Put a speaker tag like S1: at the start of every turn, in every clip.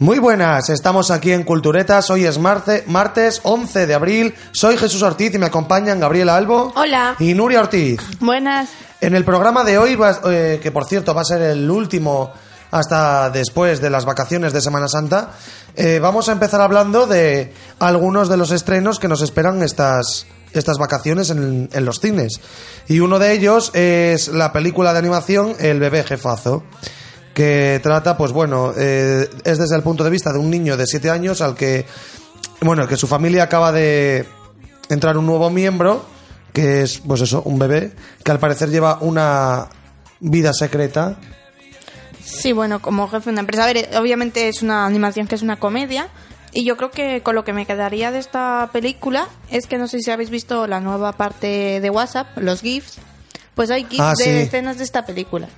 S1: Muy buenas, estamos aquí en Culturetas, hoy es marce- martes 11 de abril, soy Jesús Ortiz y me acompañan Gabriela Albo
S2: Hola.
S1: y Nuria Ortiz.
S3: Buenas.
S1: En el programa de hoy, va- eh, que por cierto va a ser el último hasta después de las vacaciones de Semana Santa, eh, vamos a empezar hablando de algunos de los estrenos que nos esperan estas, estas vacaciones en, en los cines. Y uno de ellos es la película de animación El bebé jefazo que trata, pues bueno, eh, es desde el punto de vista de un niño de 7 años al que, bueno, que su familia acaba de entrar un nuevo miembro, que es, pues eso, un bebé, que al parecer lleva una vida secreta.
S3: Sí, bueno, como jefe de una empresa. A ver, obviamente es una animación que es una comedia. Y yo creo que con lo que me quedaría de esta película es que no sé si habéis visto la nueva parte de WhatsApp, los GIFs. Pues hay GIFs
S1: Ah,
S3: de
S1: sí.
S3: escenas de esta película.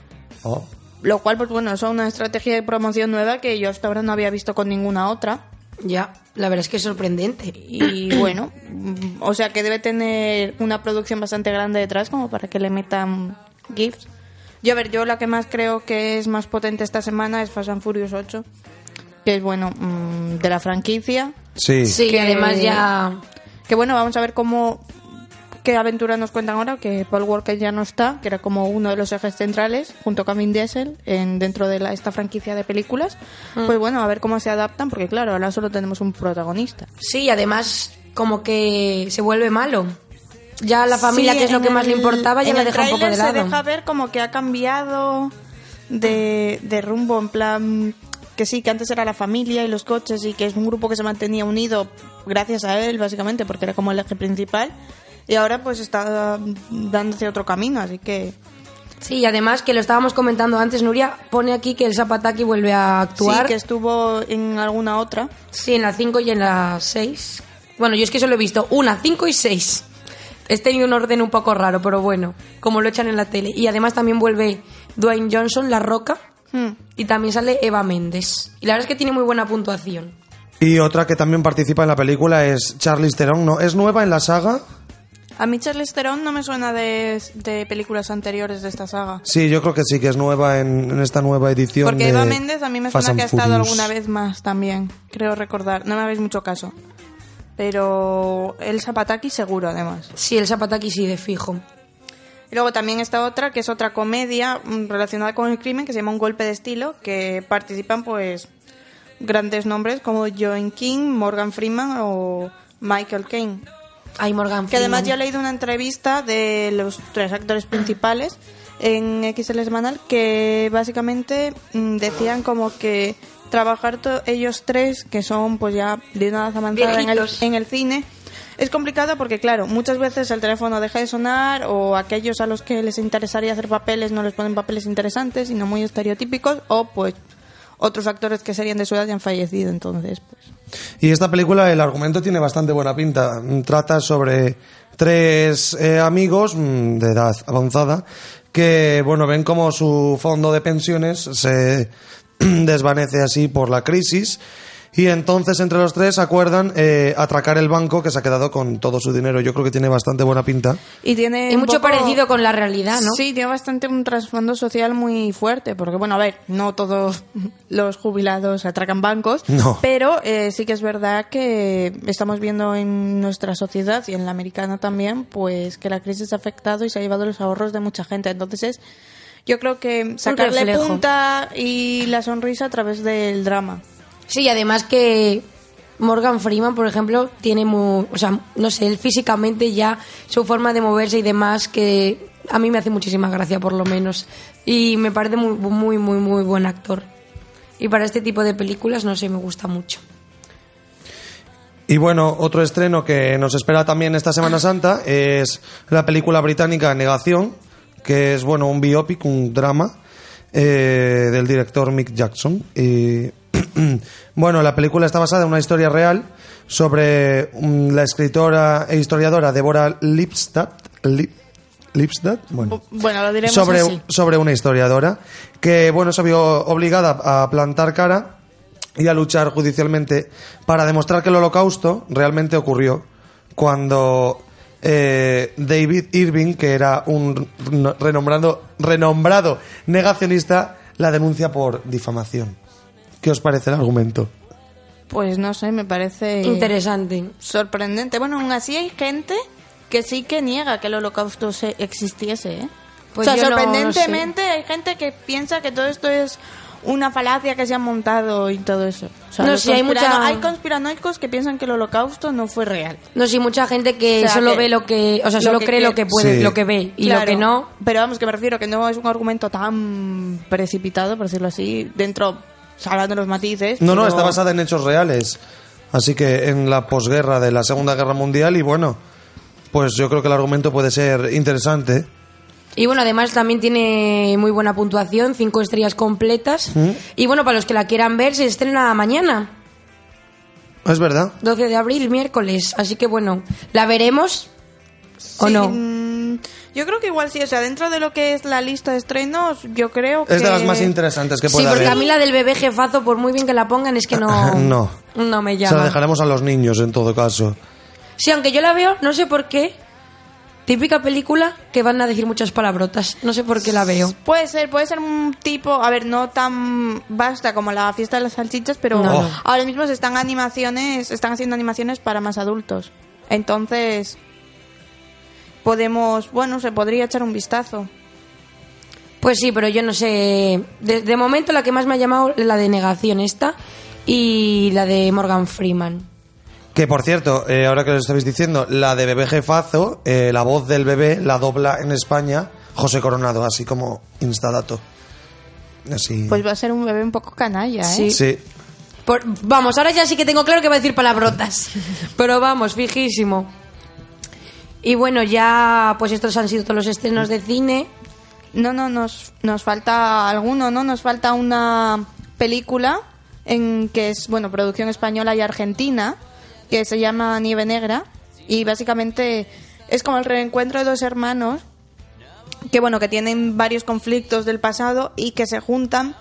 S1: Oh.
S3: Lo cual, pues bueno, es una estrategia de promoción nueva que yo hasta ahora no había visto con ninguna otra.
S2: Ya, la verdad es que es sorprendente.
S3: Y bueno, mm, o sea que debe tener una producción bastante grande detrás como para que le metan GIFs. Yo, a ver, yo la que más creo que es más potente esta semana es Fast and Furious 8, que es bueno, mm, de la franquicia.
S1: Sí.
S2: Sí,
S3: Que-
S2: además ya...
S3: Que bueno, vamos a ver cómo qué aventura nos cuentan ahora, que Paul Walker ya no está, que era como uno de los ejes centrales, junto con Vin Diesel, en, dentro de la- esta franquicia de películas. Pues bueno, a ver cómo se adaptan, porque claro, ahora solo tenemos un protagonista.
S2: Sí, además como que se vuelve malo. Ya la familia,
S3: Sí,
S2: que es lo que más le
S3: el-
S2: importaba, ya la
S3: el
S2: deja un poco de lado.
S3: Se deja ver como que ha cambiado de, de rumbo, en plan que sí, que antes era la familia y los coches y que es un grupo que se mantenía unido gracias a él, básicamente, porque era como el eje principal. Y ahora pues está dándose otro camino, así que...
S2: Sí, y además que lo estábamos comentando antes, Nuria pone aquí que el Zapataki vuelve a actuar.
S3: Sí, que estuvo en alguna otra.
S2: Sí, en la 5 y en la 6. Bueno, yo es que solo he visto una, 5 y 6. He tenido un orden un poco raro, pero bueno, como lo echan en la tele. Y además también vuelve Dwayne Johnson, La Roca,
S3: Hmm.
S2: y también sale Eva Méndez. Y la verdad es que tiene muy buena puntuación.
S1: Y otra que también participa en la película es Charlize Theron, ¿no? ¿Es nueva en la saga?
S3: A mí Charlize Theron no me suena de, de películas anteriores de esta saga.
S1: Sí, yo creo que sí, que es nueva en, en esta nueva edición
S3: Porque
S1: de
S3: Eva Méndez a mí me
S1: Fast
S3: suena que ha
S1: and
S3: estado alguna vez más también, creo recordar. No me habéis mucho caso. Pero el Zapataki seguro, además.
S2: Sí, el Zapataki sí, de fijo.
S3: Y luego también está otra, que es otra comedia mm, relacionada con el crimen, que se llama Un golpe de estilo, que participan pues grandes nombres como Joan King, Morgan Freeman o Michael Caine.
S2: Ay, Morgan
S3: Que además yo he leído una entrevista de los tres actores principales en XL Semanal que básicamente mm, decían como que trabajar ellos tres, que son pues ya de una edad avanzada en el, en el cine, es complicado porque claro, muchas veces el teléfono deja de sonar o aquellos a los que les interesaría hacer papeles no les ponen papeles interesantes, sino muy estereotípicos o pues otros actores que serían de su edad ya han fallecido, entonces pues
S1: Y esta película, el argumento tiene bastante buena pinta. Trata sobre tres eh, amigos mm, de edad avanzada que, bueno, ven como su fondo de pensiones se desvanece así por la crisis y entonces entre los tres acuerdan eh, atracar el banco que se ha quedado con todo su dinero. Yo creo que tiene bastante buena pinta.
S3: y tiene
S2: Y mucho
S3: poco-
S2: parecido con la realidad, ¿no?
S3: Sí, tiene bastante un trasfondo social muy fuerte, porque bueno, a ver, no todos los jubilados atracan bancos,
S1: No.
S3: pero eh, sí que es verdad que estamos viendo en nuestra sociedad y en la americana también, pues que la crisis ha afectado y se ha llevado los ahorros de mucha gente. Entonces es, yo creo que sacarle punta y la sonrisa a través del drama.
S2: Sí, además que Morgan Freeman, por ejemplo, tiene muy, o sea, no sé, él físicamente ya su forma de moverse y demás que a mí me hace muchísima gracia por lo menos y me parece muy muy muy muy buen actor. Y para este tipo de películas no sé, me gusta mucho.
S1: Y bueno, otro estreno que nos espera también esta Semana Santa es la película británica Negación, que es bueno un biopic, un drama eh, del director Mick Jackson. bueno, la película está basada en una historia real sobre mm, la escritora e historiadora Deborah Lipstadt. Lip- Lipstadt, bueno
S3: Bueno, lo diremos
S1: sobre,
S3: así.
S1: sobre una historiadora que, bueno, se vio obligada a plantar cara y a luchar judicialmente para demostrar que el holocausto realmente ocurrió cuando eh, David Irving, que era un no- renombrado, renombrado negacionista, la denuncia por difamación. ¿Qué os parece el argumento?
S3: Pues no sé, me parece
S2: Interesante.
S3: sorprendente. Bueno, aún así hay gente que sí que niega que el holocausto se existiese, ¿eh?
S2: Pues
S3: o sea,
S2: yo no- no
S3: sorprendentemente hay gente que piensa que todo esto es una falacia que se ha montado y todo eso. O sea,
S2: No, sí, hay mucha-
S3: hay conspiranoicos que piensan que el holocausto no fue real.
S2: No sé, mucha gente que
S3: O sea,
S2: solo
S3: que-
S2: ve lo que, o sea,
S3: lo
S2: solo
S3: que
S2: cree lo que puede,
S1: Sí.
S2: lo que ve y
S3: Claro,
S2: lo que no.
S3: Pero vamos, que me refiero que no es un argumento tan precipitado, por decirlo así, dentro, salvando los matices.
S1: No, no, está basada en hechos reales. Así que en la posguerra de la Segunda Guerra Mundial y bueno, pues yo creo que el argumento puede ser interesante.
S2: Y bueno, además también tiene muy buena puntuación, cinco estrellas completas. Y bueno, para los que la quieran ver, se estrena mañana,
S1: Es verdad.
S2: 12 de abril, miércoles. Así que bueno, ¿la veremos o
S3: Sí,
S2: no?
S3: Yo creo que igual sí, o sea, dentro de lo que es la lista de estrenos, yo creo que...
S1: Es de las más interesantes que
S2: Sí,
S1: puede
S2: porque
S1: haber.
S2: a mí la del bebé jefazo, por muy bien que la pongan, es que no,
S1: No.
S2: no me
S1: Se la
S2: llama.
S1: dejaremos a los niños en todo caso.
S2: Sí, aunque yo la veo, no sé por qué. Típica película que van a decir muchas palabrotas. No sé por qué la veo.
S3: Puede ser, puede ser un tipo, a ver, no tan vasta como la fiesta de las salchichas, pero
S2: No,
S1: no.
S3: ahora mismo se están animaciones, están haciendo animaciones para más adultos. Entonces, podemos, bueno, se podría echar un vistazo.
S2: Pues sí, pero yo no sé. De, de momento la que más me ha llamado es la de negación esta y la de Morgan Freeman.
S1: Que por cierto, eh, ahora que lo estabais diciendo, la de bebé jefazo, eh, la voz del bebé la dobla en España José Coronado, así como instadato. Así.
S3: Pues va a ser un bebé un poco canalla, ¿eh?
S2: Sí.
S1: sí.
S2: Por- vamos, ahora ya sí que tengo claro que va a decir palabrotas. Pero vamos, fijísimo. Y bueno, ya pues estos han sido todos los estrenos de cine.
S3: No, no, nos, nos falta alguno, ¿no? Nos falta una película en que es, bueno, producción española y argentina, que se llama Nieve Negra. Y básicamente es como el reencuentro de dos hermanos que, bueno, que tienen varios conflictos del pasado y que se juntan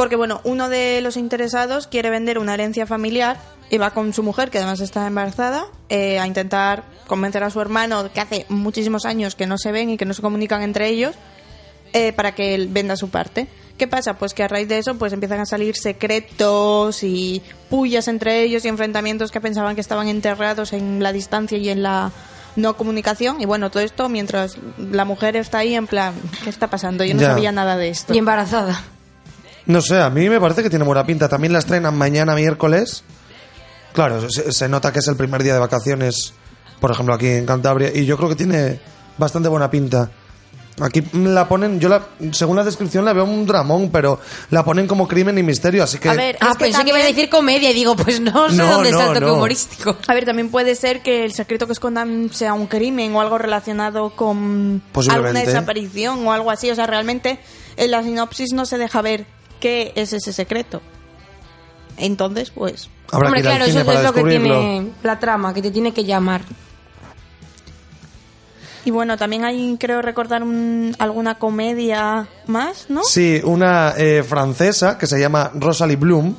S3: porque, bueno, uno de los interesados quiere vender una herencia familiar y va con su mujer, que además está embarazada, eh, a intentar convencer a su hermano, que hace muchísimos años que no se ven y que no se comunican entre ellos, eh, para que él venda su parte. ¿Qué pasa? Pues que a raíz de eso pues empiezan a salir secretos y pullas entre ellos y enfrentamientos que pensaban que estaban enterrados en la distancia y en la no comunicación. Y bueno, todo esto mientras la mujer está ahí en plan, ¿qué está pasando? Yo no
S1: Ya.
S3: sabía nada de esto.
S2: Y embarazada.
S1: No sé, a mí me parece que tiene buena pinta. También la estrenan mañana miércoles. Claro, se, se nota que es el primer día de vacaciones, por ejemplo, aquí en Cantabria. Y yo creo que tiene bastante buena pinta. Aquí la ponen, yo la, según la descripción la veo un dramón, pero la ponen como crimen y misterio, así que...
S3: A ver,
S2: Ah,
S3: es que
S2: pensé que iba a
S3: también-
S2: decir comedia y digo, pues no sé
S1: No,
S2: dónde
S1: no,
S2: está el toque
S1: no.
S2: humorístico.
S3: A ver, también puede ser que el secreto que escondan sea un crimen o algo relacionado con
S1: Posiblemente.
S3: alguna desaparición o algo así. O sea, realmente en la sinopsis no se deja ver qué es ese secreto. Entonces, pues...
S1: Habrá
S2: Hombre,
S1: que ir al
S2: claro,
S1: cine
S2: eso
S1: para
S2: es lo que tiene la trama, que te tiene que llamar.
S3: Y bueno, también hay, creo recordar, un- alguna comedia más, ¿no?
S1: Sí, una eh, francesa que se llama Rosalie Bloom.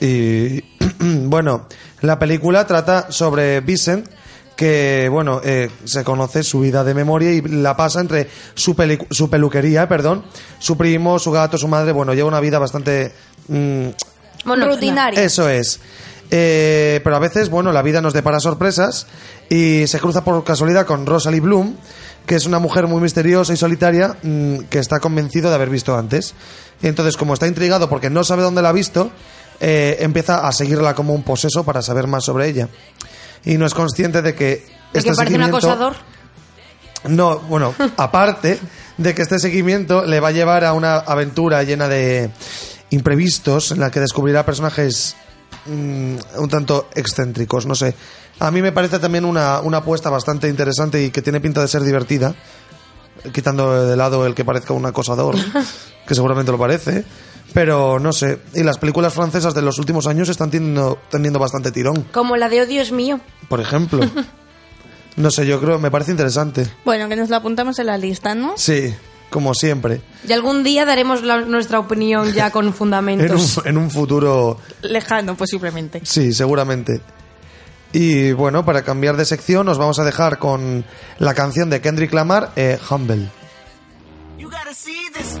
S1: Y bueno, la película trata sobre Vincent, que bueno, eh, se conoce su vida de memoria y la pasa entre su, peli- su peluquería, perdón, su primo, su gato, su madre. Bueno, lleva una vida bastante. mm,
S2: Monótona.
S3: Rutinaria.
S1: eso es. Eh, pero a veces, bueno, la vida nos depara sorpresas y se cruza por casualidad con Rosalie Bloom, que es una mujer muy misteriosa y solitaria mm, que está convencido de haber visto antes. Y entonces, como está intrigado porque no sabe dónde la ha visto, eh, empieza a seguirla como un poseso para saber más sobre ella. Y no es consciente de que
S2: ¿De
S1: este
S2: que parece un acosador?
S1: no, bueno, aparte de que este seguimiento le va a llevar a una aventura llena de imprevistos en la que descubrirá personajes mm, un tanto excéntricos, no sé. A mí me parece también una, una apuesta bastante interesante y que tiene pinta de ser divertida, quitando de lado el que parezca un acosador, que seguramente lo parece. Pero no sé, y las películas francesas de los últimos años están teniendo, teniendo bastante tirón,
S2: Como la de Oh Dios mío.
S1: por ejemplo. No sé, yo creo, me parece interesante.
S3: Bueno, que nos lo apuntamos en la lista, ¿no?
S1: Sí, como siempre.
S2: Y algún día daremos la- nuestra opinión ya con
S1: En un,
S2: fundamentos.
S1: en un futuro
S3: Lejano, posiblemente.
S1: Sí, seguramente. Y bueno, para cambiar de sección, nos vamos a dejar con la canción de Kendrick Lamar, eh, Humble.
S4: You gotta see this.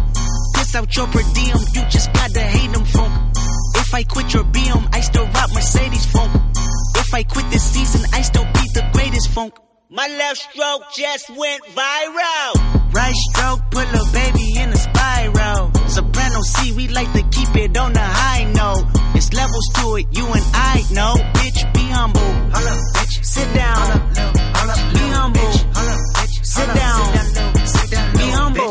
S4: Out your per diem, you just gotta hate them funk. If I quit your BM, I still rock Mercedes funk. If I quit this season, I still be the greatest funk. My left stroke just went viral. Right stroke put a baby in a spiral. Soprano C, we like to keep it on the high note. It's levels to it, you and I know. Bitch, be humble. bitch. Sit down. Be humble. Sit down. Be humble.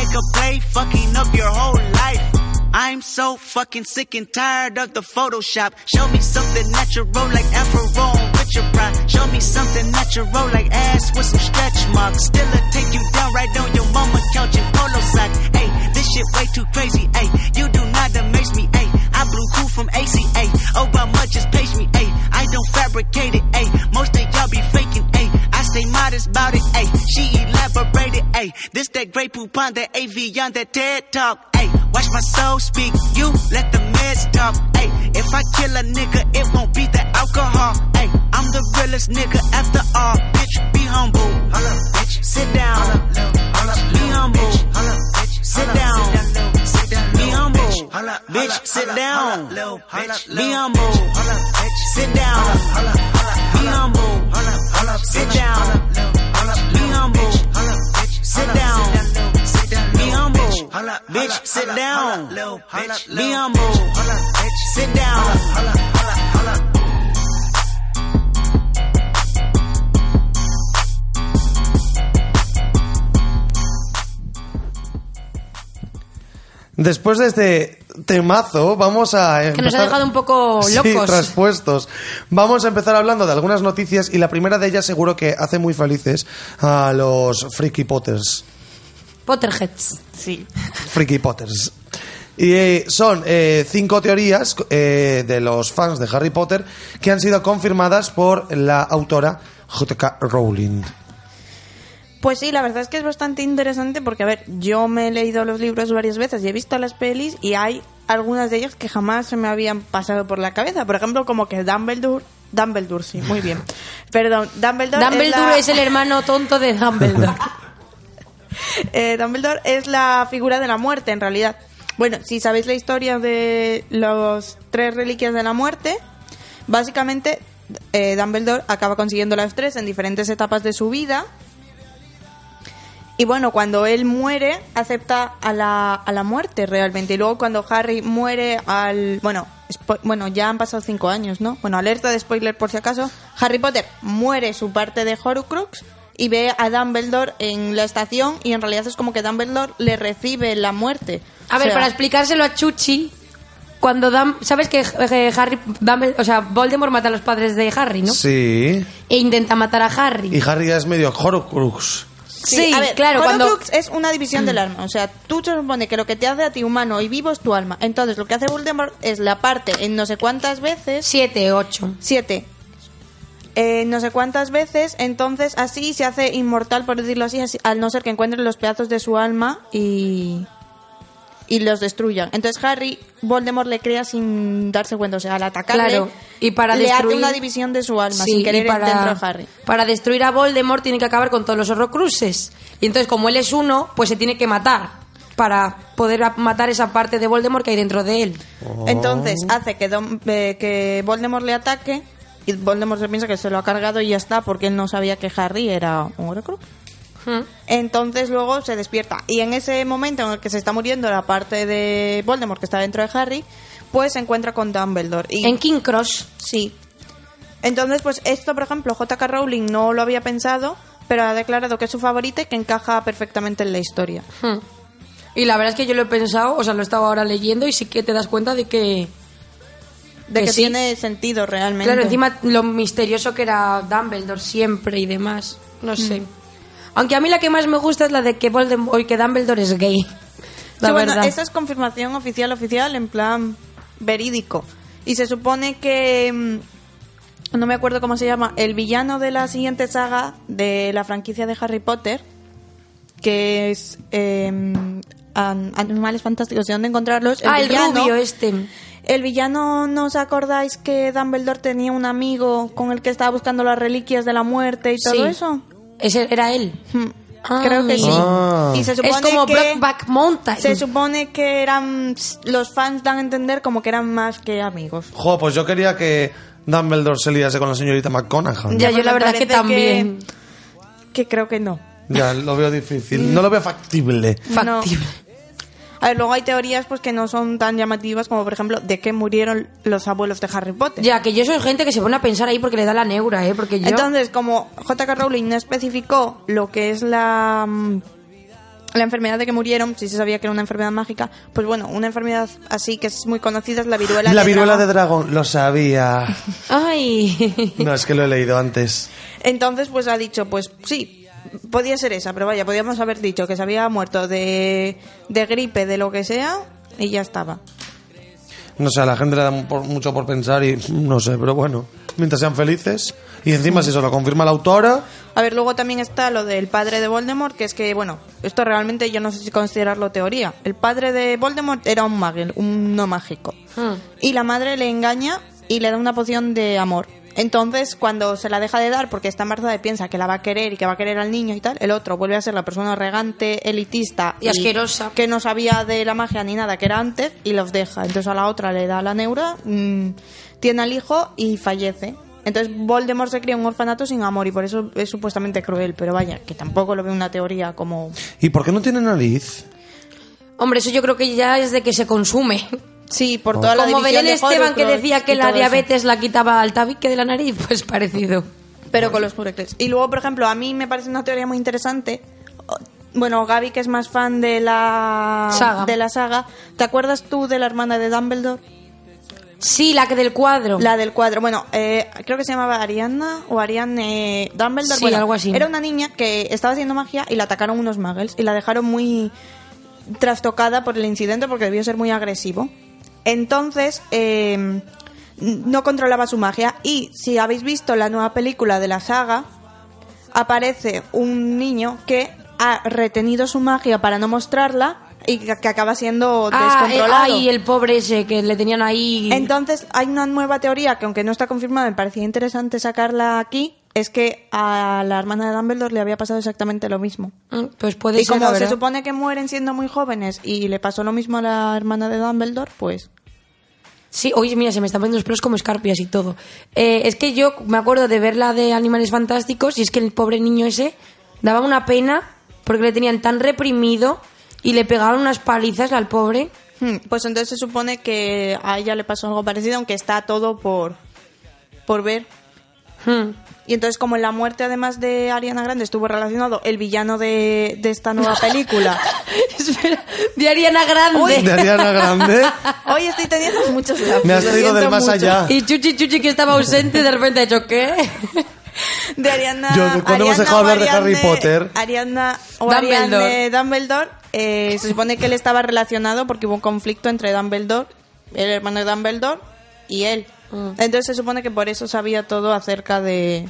S4: Make a play, fucking up your whole life. I'm so fucking sick and tired of the Photoshop. Show me something natural like Afro with your pride. Show me something natural like ass with some stretch marks. Still a take you down right on your mama couch in polo socks. Hey, this shit way too crazy. Hey, you do not amaze me. Hey, I blew cool from ACA. Hey, this that great poop on that AV on that TED talk. Hey, watch my soul speak. You let the meds talk. Hey, if I kill a nigga, it won't be the alcohol. Hey, I'm the realest nigga after all. Bitch, be humble. bitch. Sit down. Be humble. Bitch, Sit down. Be humble. Bitch, sit down. Be humble. Sit down. Be humble. Sit down. Sit down. Be humble. Bitch, sit down. Be humble. Sit down.
S1: Después de este temazo, vamos a empezar...
S2: Que nos ha dejado un poco
S1: Sí,
S2: locos.
S1: traspuestos. Vamos a empezar hablando de algunas noticias y la primera de ellas seguro que hace muy felices a los Freaky Potters.
S2: Potterheads.
S3: Sí.
S1: Freaky Potters. Y eh, son eh, cinco teorías eh, de los fans de Harry Potter que han sido confirmadas por la autora J.K. Rowling.
S3: Pues sí, la verdad es que es bastante interesante porque, a ver, yo me he leído los libros varias veces y he visto las pelis y hay algunas de ellas que jamás se me habían pasado por la cabeza. Por ejemplo, como que Dumbledore... Dumbledore, sí, muy bien. Perdón, Dumbledore,
S2: Dumbledore
S3: es,
S2: el hermano tonto de Dumbledore.
S3: Eh, Dumbledore es la figura de la muerte, en realidad. Bueno, si sabéis la historia de los tres reliquias de la muerte, básicamente eh, Dumbledore acaba consiguiendo las tres en diferentes etapas de su vida. Y bueno, cuando él muere, acepta a la, a la muerte realmente. Y luego cuando Harry muere al... Bueno, spo- bueno, ya han pasado cinco años, ¿no? Bueno, alerta de spoiler por si acaso. Harry Potter muere su parte de Horcrux y ve a Dumbledore en la estación y en realidad es como que Dumbledore le recibe la muerte.
S2: A
S3: O
S2: ver,
S3: sea,
S2: para explicárselo a Chuchi, cuando Dam- sabes que Harry, Dumbledore- o sea, Voldemort mata a los padres de Harry, ¿no?
S1: Sí.
S2: E intenta matar a Harry.
S1: Y Harry ya es medio Horcrux.
S2: Sí,
S3: a ver,
S2: claro, cuando...
S3: Es una división del alma. O sea, tú se supone que lo que te hace a ti humano y vivo es tu alma. Entonces, lo que hace Voldemort es la parte en no sé cuántas veces...
S2: Siete, ocho.
S3: Siete. Eh, no sé cuántas veces, entonces así se hace inmortal, por decirlo así, así, al no ser que encuentren los pedazos de su alma y, y los destruyan. Entonces Harry, Voldemort le crea sin darse cuenta, o sea, al atacarle,
S2: Claro, y para
S3: le hace
S2: destruir-
S3: una división de su alma
S2: Sí,
S3: sin querer
S2: para,
S3: dentro de Harry.
S2: para destruir a Voldemort tiene que acabar con todos los horrocruxes. Y entonces, como él es uno, pues se tiene que matar para poder matar esa parte de Voldemort que hay dentro de él.
S3: Entonces hace que, Dom- eh, que Voldemort le ataque y Voldemort se piensa que se lo ha cargado y ya está porque él no sabía que Harry era un Horcrux.
S2: Hmm.
S3: Entonces luego se despierta. Y en ese momento en el que se está muriendo la parte de Voldemort que está dentro de Harry, pues se encuentra con Dumbledore. Y,
S2: En King Cross.
S3: Sí. Entonces, pues esto, por ejemplo, J.K. Rowling no lo había pensado, pero ha declarado que es su favorita y que encaja perfectamente en la historia.
S2: Hmm. Y la verdad es que yo lo he pensado, o sea, lo he estado ahora leyendo y sí que te das cuenta de que...
S3: De
S2: Que
S3: que,
S2: sí.
S3: tiene sentido realmente.
S2: Claro, encima lo misterioso que era Dumbledore siempre y demás. No sé. Aunque a mí la que más me gusta es la de que Voldemort, que Dumbledore es gay. La
S3: Sí, bueno,
S2: verdad.
S3: esa es confirmación oficial, oficial, en plan verídico. Y se supone que. mm, No me acuerdo cómo se llama. El villano de la siguiente saga de la franquicia de Harry Potter. Que es. eh, an- Animales Fantásticos y dónde encontrarlos.
S2: ah, el
S3: villano-
S2: rubio este.
S3: El villano, ¿no os acordáis que Dumbledore tenía un amigo con el que estaba buscando las reliquias de la muerte y todo
S2: Sí.
S3: eso?
S2: Ese era él.
S3: Hmm,
S2: Ah,
S3: Creo que sí.
S1: Ah.
S3: Y se supone
S2: Es como
S3: que...
S2: Brokeback Mountain.
S3: Se supone que eran. Los fans dan a entender como que eran más que amigos.
S1: Jo, pues yo quería que Dumbledore se liase con la señorita McConaughey.
S2: Ya, yo la verdad que también.
S3: Que creo que no.
S1: Ya, lo veo difícil. No lo veo factible.
S2: Factible.
S3: A ver, luego hay teorías pues que no son tan llamativas como, por ejemplo, de que murieron los abuelos de Harry Potter.
S2: Ya, que yo soy gente que se pone a pensar ahí porque le da la neura, ¿eh? Porque yo...
S3: Entonces, como J.K. Rowling no especificó lo que es la, mm, la enfermedad de que murieron, si se sabía que era una enfermedad mágica, pues bueno, una enfermedad así que es muy conocida es la viruela
S1: La
S3: de
S1: viruela de
S3: dragón.
S1: dragón, lo sabía.
S2: Ay.
S1: No, es que lo he leído antes.
S3: Entonces, pues ha dicho, pues sí, podía ser esa, pero vaya, podíamos haber dicho que se había muerto de, de gripe, de lo que sea, y ya estaba.
S1: No sé, a la gente le da por- mucho por pensar y no sé, pero bueno, mientras sean felices. Y encima, si eso lo confirma la autora,
S3: A ver, luego también está lo del padre de Voldemort, que es que, bueno, esto realmente yo no sé si considerarlo teoría. El padre de Voldemort era un magel, un no mágico.
S2: Hmm.
S3: Y la madre le engaña y le da una poción de amor. Entonces, cuando se la deja de dar porque está embarazada y piensa que la va a querer y que va a querer al niño y tal, el otro vuelve a ser la persona regante, elitista
S2: Y asquerosa.
S3: que no sabía de la magia ni nada que era antes y los deja. Entonces a la otra le da la neura, mm, tiene al hijo y fallece. Entonces Voldemort se cría en un orfanato sin amor y por eso es supuestamente cruel, pero vaya, que tampoco lo veo una teoría como...
S1: ¿y por qué no tiene nariz?
S2: Hombre, eso yo creo que ya es de que se consume.
S3: Sí, por toda la
S2: Como Belén Esteban que decía que la
S3: eso.
S2: diabetes la quitaba al tabique de la nariz, pues parecido.
S3: Pero con los Horcrux. Y luego, por ejemplo, a mí me parece una teoría muy interesante. Bueno, Gaby, que es más fan de la
S2: Saga.
S3: de la saga, ¿te acuerdas tú de la hermana de Dumbledore?
S2: Sí, la que del cuadro.
S3: La del cuadro. Bueno, eh, creo que se llamaba Ariana o Ariane Dumbledore.
S2: Sí,
S3: Bueno,
S2: algo así.
S3: Era una niña que estaba haciendo magia y la atacaron unos muggles y la dejaron muy trastocada por el incidente porque debió ser muy agresivo. Entonces, eh, no controlaba su magia y si habéis visto la nueva película de la saga, aparece un niño que ha retenido su magia para no mostrarla y que, acaba siendo
S2: ah, eh,
S3: descontrolado.
S2: ay, el pobre ese que le tenían ahí.
S3: Entonces, hay una nueva teoría que, aunque no está confirmada, me parecía interesante sacarla aquí. Es que a la hermana de Dumbledore le había pasado exactamente lo mismo.
S2: Mm, Pues puede
S3: y
S2: ser,
S3: como
S2: la
S3: se supone que mueren siendo muy jóvenes y le pasó lo mismo a la hermana de Dumbledore, pues.
S2: Sí, oye, mira, se me están poniendo los pelos como escarpias y todo. Eh, es que yo me acuerdo de ver la de Animales Fantásticos y es que el pobre niño ese daba una pena porque le tenían tan reprimido y le pegaban unas palizas al pobre.
S3: hmm, Pues entonces se supone que a ella le pasó algo parecido, aunque está todo por, por ver.
S2: Hmm.
S3: Y entonces, como en la muerte, además de Ariana Grande, estuvo relacionado el villano de, de esta nueva película.
S2: Espera, de Ariana Grande.
S1: De Ariana Grande.
S3: Hoy estoy teniendo muchos lapsus,
S1: Me has traído del más
S3: mucho.
S1: allá.
S2: Y Chuchi Chuchi que estaba ausente de repente ha hecho ¿qué?
S3: de Ariana.
S1: Yo, ¿de cuándo hemos dejado hablar de Harry Potter?
S3: Ariana o
S2: Dumbledore.
S3: Ariadne Dumbledore. eh, se supone que él estaba relacionado porque hubo un conflicto entre Dumbledore, el hermano de Dumbledore, y él.
S2: Mm.
S3: Entonces se supone que por eso sabía todo acerca de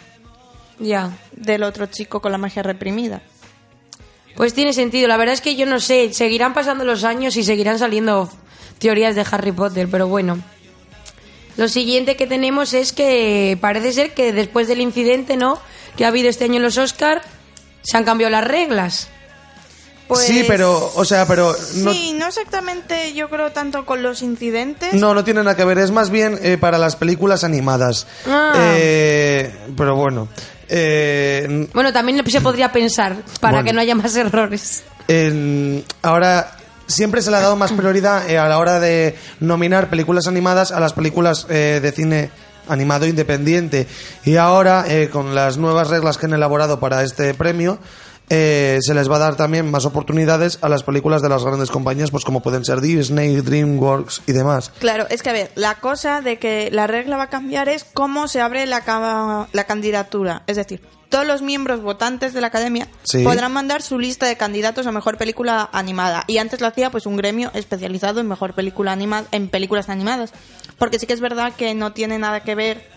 S2: Ya.
S3: del otro chico con la magia reprimida.
S2: Pues tiene sentido. La verdad es que yo no sé, seguirán pasando los años y seguirán saliendo teorías de Harry Potter, pero bueno. Lo siguiente que tenemos es que parece ser que después del incidente, ¿no? Que ha habido este año en los Oscar, se han cambiado las reglas.
S3: Pues-
S1: sí, pero, o sea, pero no,
S3: Sí, no exactamente yo creo tanto con los incidentes.
S1: no, no tiene nada que ver. Es más bien eh, para las películas animadas.
S2: Ah.
S1: Eh, pero bueno. Eh,
S2: Bueno, también se podría pensar para
S1: Bueno.
S2: que no haya más errores.
S1: ahora siempre se le ha dado más prioridad eh, a la hora de nominar películas animadas a las películas eh, de cine animado independiente y ahora eh, con las nuevas reglas que han elaborado para este premio eh, se les va a dar también más oportunidades a las películas de las grandes compañías pues como pueden ser Disney, DreamWorks y demás
S3: Claro, es que a ver, la cosa de que la regla va a cambiar es cómo se abre la, la candidatura. Es decir, todos los miembros votantes de la academia
S1: Sí.
S3: podrán mandar su lista de candidatos a mejor película animada. Y antes lo hacía pues un gremio especializado en mejor película animada, en películas animadas. Porque sí que es verdad que no tiene nada que ver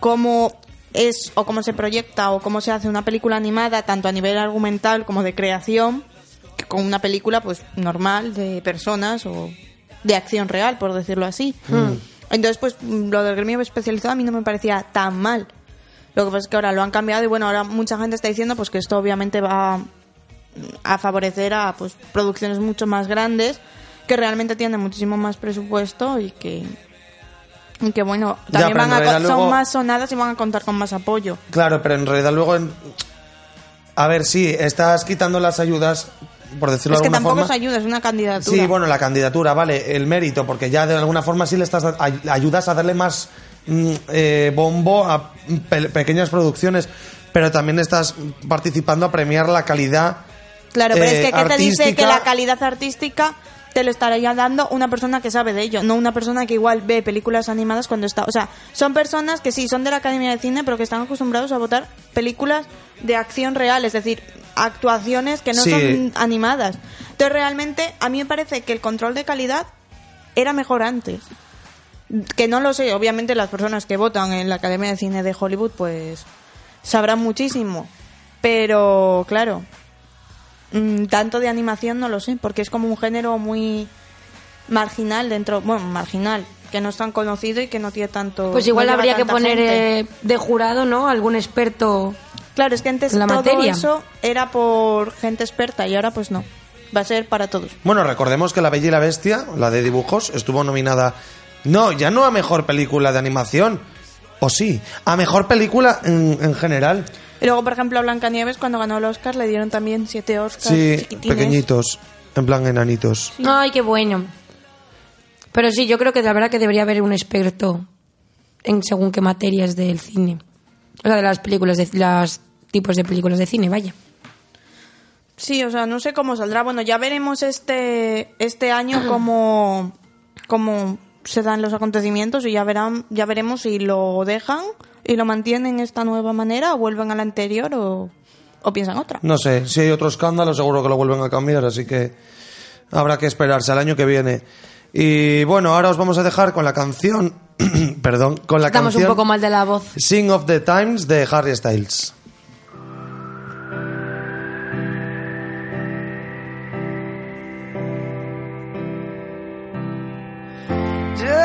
S3: cómo es o cómo se proyecta o cómo se hace una película animada, tanto a nivel argumental como de creación, que con una película pues normal de personas o de acción real, por decirlo así. Entonces, pues lo del gremio especializado a mí no me parecía tan mal. Lo que pasa es que ahora lo han cambiado y bueno, ahora mucha gente está diciendo pues que esto obviamente va a favorecer a pues producciones mucho más grandes que realmente tienen muchísimo más presupuesto y que que bueno, también van a son
S1: luego-
S3: más sonadas y van a contar con más apoyo.
S1: Claro, pero en realidad luego... en- A ver, sí, estás quitando las ayudas, por decirlo
S3: es
S1: de
S3: que
S1: alguna
S3: tampoco
S1: forma.
S3: es ayuda, es una candidatura.
S1: Sí, bueno, la candidatura, vale, el mérito, porque ya de alguna forma sí le estás da- ay- ayudas a darle más mm, eh, bombo a pe- pequeñas producciones, pero también estás participando a premiar la calidad.
S3: Claro, pero
S1: eh,
S3: es que ¿qué te dice que
S1: artística-
S3: la calidad artística te lo estaría dando una persona que sabe de ello, no una persona que igual ve películas animadas cuando está... O sea, son personas que sí, son de la Academia de Cine, pero que están acostumbrados a votar películas de acción real, es decir, actuaciones que no
S1: Sí.
S3: son animadas. Entonces, realmente, a mí me parece que el control de calidad era mejor antes. Que no lo sé, obviamente las personas que votan en la Academia de Cine de Hollywood, pues sabrán muchísimo. Pero, claro, Mm, tanto de animación no lo sé, porque es como un género muy marginal dentro, bueno, marginal, que no es tan conocido y que no tiene tanto...
S2: Pues igual
S3: no
S2: habría que poner eh, de jurado, ¿no? Algún experto.
S3: Claro, es que antes
S2: la
S3: todo
S2: materia.
S3: eso era por gente experta y ahora pues no, va a ser para todos.
S1: Bueno, recordemos que La Bella y la Bestia, la de dibujos, estuvo nominada. No, ya no a mejor película de animación. O sí, a mejor película en, en general.
S3: Y luego, por ejemplo, a Blancanieves cuando ganó el Oscar le dieron también siete Oscars
S1: Sí,
S3: chiquitines.
S1: pequeñitos, en plan enanitos.
S2: Ay, qué bueno. Pero sí, yo creo que la verdad que debería haber un experto en según qué materias del cine. O sea, de las películas, de los tipos de películas de cine, vaya.
S3: Sí, o sea, no sé cómo saldrá. Bueno, ya veremos este, este año cómo, cómo se dan los acontecimientos y ya verán, ya veremos si lo dejan y lo mantienen esta nueva manera o vuelven a la anterior o, o piensan otra.
S1: No sé, si hay otro escándalo seguro que lo vuelven a cambiar, así que habrá que esperarse al año que viene. Y bueno, ahora os vamos a dejar con la canción, perdón, con la
S2: Estamos un
S1: canción
S2: poco mal de la voz.
S1: Sing of the Times de Harry Styles.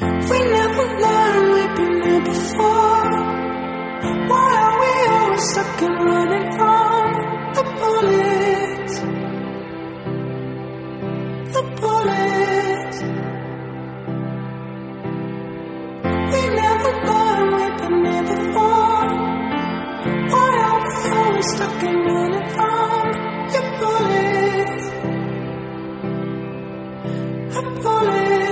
S5: We never learn we've been here before. Why are we always stuck and running from the bullets? The bullets. We never learn we've been here before. Why are we always stuck and running from the bullets? The bullets.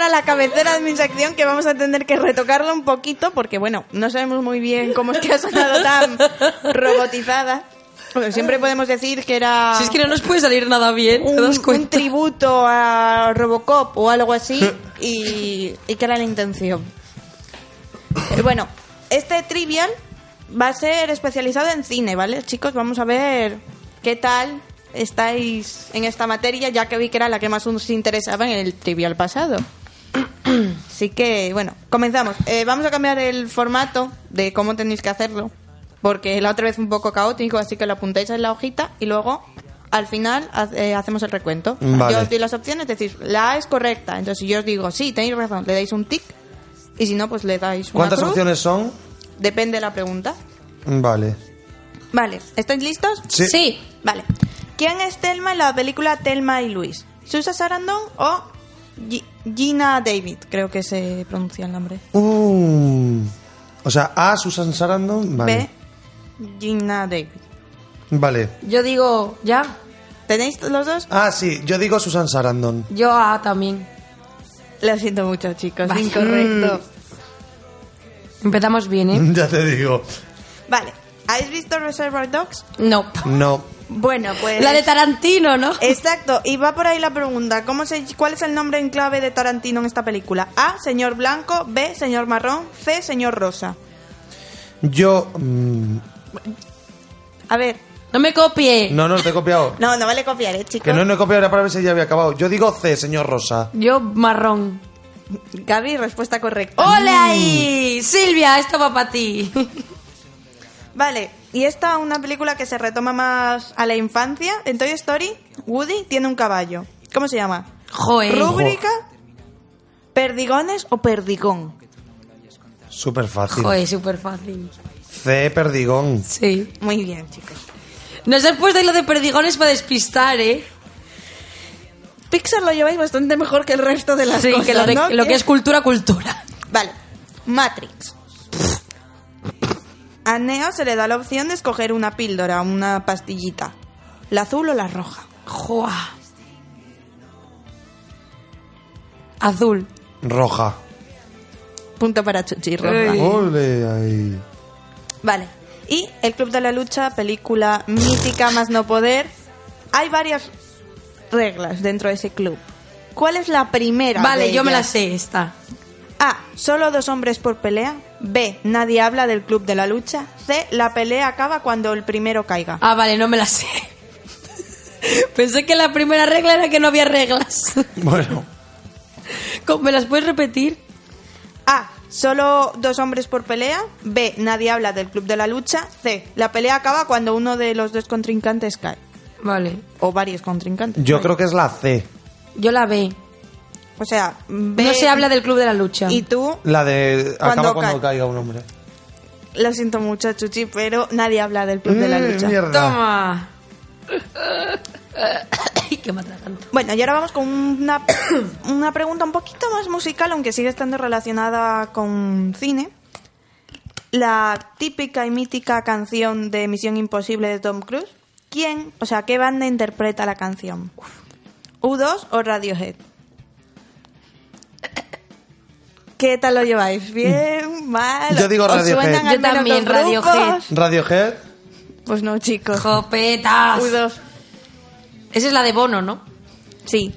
S3: era la cabecera de mi sección que vamos a tener que retocarla un poquito porque, bueno, no sabemos muy bien cómo es que ha sonado tan robotizada. Bueno, siempre podemos decir que era...
S2: Si es que no nos puede salir nada bien,
S3: un, ¿te
S2: das
S3: un tributo a Robocop o algo así y, y que era la intención. Pero bueno, este trivial va a ser especializado en cine, ¿vale? Chicos, vamos a ver qué tal estáis en esta materia, ya que vi que era la que más os interesaba en el trivial pasado. Así que, bueno, comenzamos. Eh, vamos a cambiar el formato de cómo tenéis que hacerlo. Porque la otra vez fue un poco caótico, así que lo apuntáis en la hojita y luego al final eh, hacemos el recuento.
S1: Vale.
S3: Yo os doy las opciones, decís, la A es correcta. Entonces, si yo os digo, sí, tenéis razón, le dais un tic. Y si no, pues le dais una
S1: ¿Cuántas
S3: cruz.
S1: opciones son?
S3: Depende de la pregunta.
S1: Vale.
S3: Vale, ¿estáis listos?
S1: Sí.
S3: Vale. ¿Quién es Telma en la película Telma y Luis? ¿Susan Sarandon o Gi- Gina David? Creo que se pronuncia el nombre.
S1: Uh, o sea, A, Susan Sarandon. Vale.
S3: B. Gina David.
S1: Vale.
S2: Yo digo, ¿ya?
S3: ¿Tenéis los dos?
S1: Ah, sí, yo digo Susan Sarandon.
S2: Yo A también.
S3: Lo siento mucho, chicos.
S2: Vale.
S3: Incorrecto.
S2: Empezamos bien, ¿eh?
S1: ya te digo.
S3: Vale. ¿Habéis visto Reservoir Dogs?
S2: No.
S1: No.
S3: Bueno, pues...
S2: La de Tarantino, ¿no?
S3: Exacto, y va por ahí la pregunta. ¿Cómo se, ¿Cuál es el nombre en clave de Tarantino en esta película? A. Señor Blanco. B. Señor Marrón. C. Señor Rosa.
S1: Yo. mm,
S3: A ver.
S2: No me copie.
S1: no, no, te he copiado.
S3: No, no vale copiar, ¿eh, chicos?
S1: Que no, no he copiado, era para ver si ya había acabado. Yo digo C, señor Rosa.
S2: Yo marrón.
S3: Gaby, respuesta correcta.
S2: ¡Ole ahí! Silvia, esto va para ti.
S3: Vale, y esta una película que se retoma más a la infancia. En Toy Story, Woody tiene un caballo. ¿Cómo se llama?
S2: Joder.
S3: ¿Rúbrica? ¿Perdigones o perdigón?
S1: Súper fácil.
S2: Joder, súper fácil.
S1: C, perdigón.
S2: Sí.
S3: Muy bien, chicos.
S2: Nos has puesto ahí lo de perdigones para despistar, ¿eh?
S3: Pixar lo lleváis bastante mejor que el resto de las
S2: Sí,
S3: cosas,
S2: que lo, de-
S3: ¿no?
S2: lo que es cultura, cultura.
S3: Vale, Matrix. A Neo se le da la opción de escoger una píldora, una pastillita. ¿La azul o la roja?
S2: Joa. Azul.
S1: Roja.
S3: Punto para Chuchi, roja.
S1: Ole ahí.
S3: Vale. Y El Club de la Lucha, película mítica más no poder. Hay varias reglas dentro de ese club. ¿Cuál es la primera?
S2: Vale,
S3: de
S2: yo me la sé, esta.
S3: A. Solo dos hombres por pelea. B. Nadie habla del Club de la Lucha. C. La pelea acaba cuando el primero caiga.
S2: Ah, vale, no me la sé. Pensé que la primera regla era que no había reglas.
S1: Bueno.
S2: ¿Cómo- ¿Me las puedes repetir?
S3: A. Solo dos hombres por pelea. B. Nadie habla del Club de la Lucha. C. La pelea acaba cuando uno de los dos contrincantes cae.
S2: Vale.
S3: O varios contrincantes.
S1: Yo creo que es la C.
S2: Yo la B.
S3: O sea, B.
S2: No se habla del club de la lucha.
S3: Y tú,
S1: La de.
S3: Cuando
S1: Acaba cuando caiga un hombre.
S3: lo siento mucho, Chuchi, pero nadie habla del Club de la
S1: Mm,
S3: Lucha.
S1: mierda.
S2: Toma. Ay, qué mata tanto.
S3: Bueno, y ahora vamos con una, una pregunta un poquito más musical, aunque sigue estando relacionada con cine. La típica y mítica canción de Misión Imposible de Tom Cruise. ¿Quién, o sea, qué banda interpreta la canción? ¿U2 o Radiohead? ¿Qué tal lo lleváis? ¿Bien? ¿Mal?
S1: Yo digo
S3: ¿Os
S1: Radiohead.
S2: Yo también? Radiohead.
S1: Radiohead.
S3: Pues no, chicos.
S2: Jopetas.
S3: U2.
S2: Esa es la de Bono, ¿no?
S3: Sí.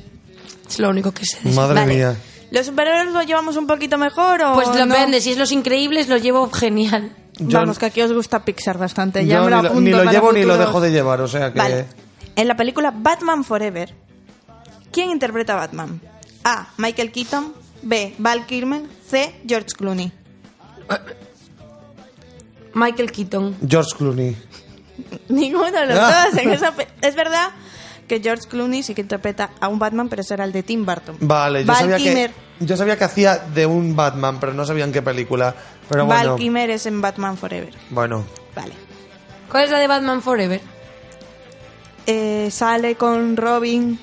S2: Es lo único que sé.
S1: Madre
S3: Vale.
S1: mía.
S3: ¿Los superhéroes lo llevamos un poquito mejor o
S2: Pues lo
S3: no?
S2: si es Los Increíbles lo llevo genial.
S1: Yo-
S3: Vamos, que aquí os gusta Pixar bastante. Ya
S1: Yo
S3: me lo
S1: ni lo,
S3: apunto
S1: ni lo
S3: para
S1: llevo ni lo dejo de llevar, o sea que.
S3: Vale. En la película Batman Forever, ¿quién interpreta a Batman? A. Michael Keaton. B. Val Kilmer. C. George Clooney.
S2: Michael Keaton.
S1: George Clooney.
S3: Ninguno de los
S1: Ah.
S3: dos. en esa pe- es verdad que George Clooney sí que interpreta a un Batman, pero ese era el de Tim Burton.
S1: Vale, yo
S3: Val
S1: sabía,
S3: Kilmer.
S1: que, yo sabía que hacía de un Batman, pero no sabía en qué película. Pero
S3: Val
S1: bueno.
S3: Kilmer es en Batman Forever.
S1: Bueno.
S3: Vale.
S2: ¿Cuál es la de Batman Forever?
S3: Eh, sale con Robin.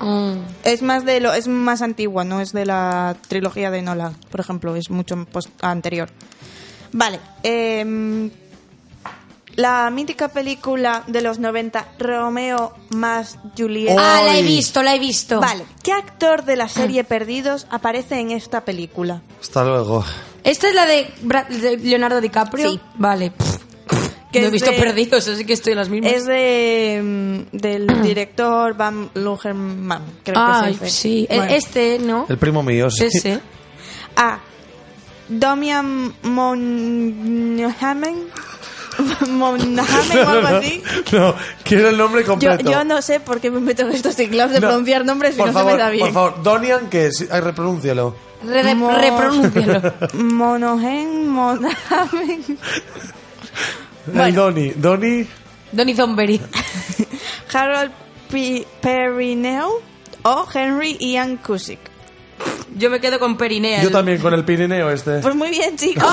S2: Mm.
S3: Es más de lo, es más antigua, no es de la trilogía de Nolan, por ejemplo, es mucho post- anterior. Vale, em, la mítica película de los 90, Romeo más Juliet.
S2: Ah, la he visto, la he visto.
S3: Vale, ¿qué actor de la serie Perdidos aparece en esta película?
S1: Hasta luego.
S2: ¿Esta es la de, Bra- de Leonardo DiCaprio?
S3: Sí.
S2: Vale.
S3: Que
S2: no he
S3: es
S2: visto
S3: de-
S2: perdidos, así que estoy en las mismas.
S3: Es de mm, del director Van Lugerman, creo que es
S2: sí.
S3: Bueno.
S2: Este, ¿no?
S1: El primo mío, sí.
S2: Ese.
S3: A. Domian Monaghan. Monaghan o algo así.
S1: No, quiero el nombre completo.
S3: yo no sé por qué me meto en estos ciclos de
S1: No,
S3: pronunciar nombres si
S1: por
S3: no
S1: favor,
S3: se me da bien.
S1: Por favor, Donian, que es? Ay, repronúncialo.
S2: Re-
S3: Mo-
S2: repronúncialo.
S3: Monaghan, Monaghan.
S1: El Doni. Doni.
S2: Donny Thornberry.
S3: Harold P. Perineo o Henry Ian Cusick.
S2: Yo me quedo con Perinea.
S1: Yo también con el Pirineo este.
S3: Pues muy bien, chicos.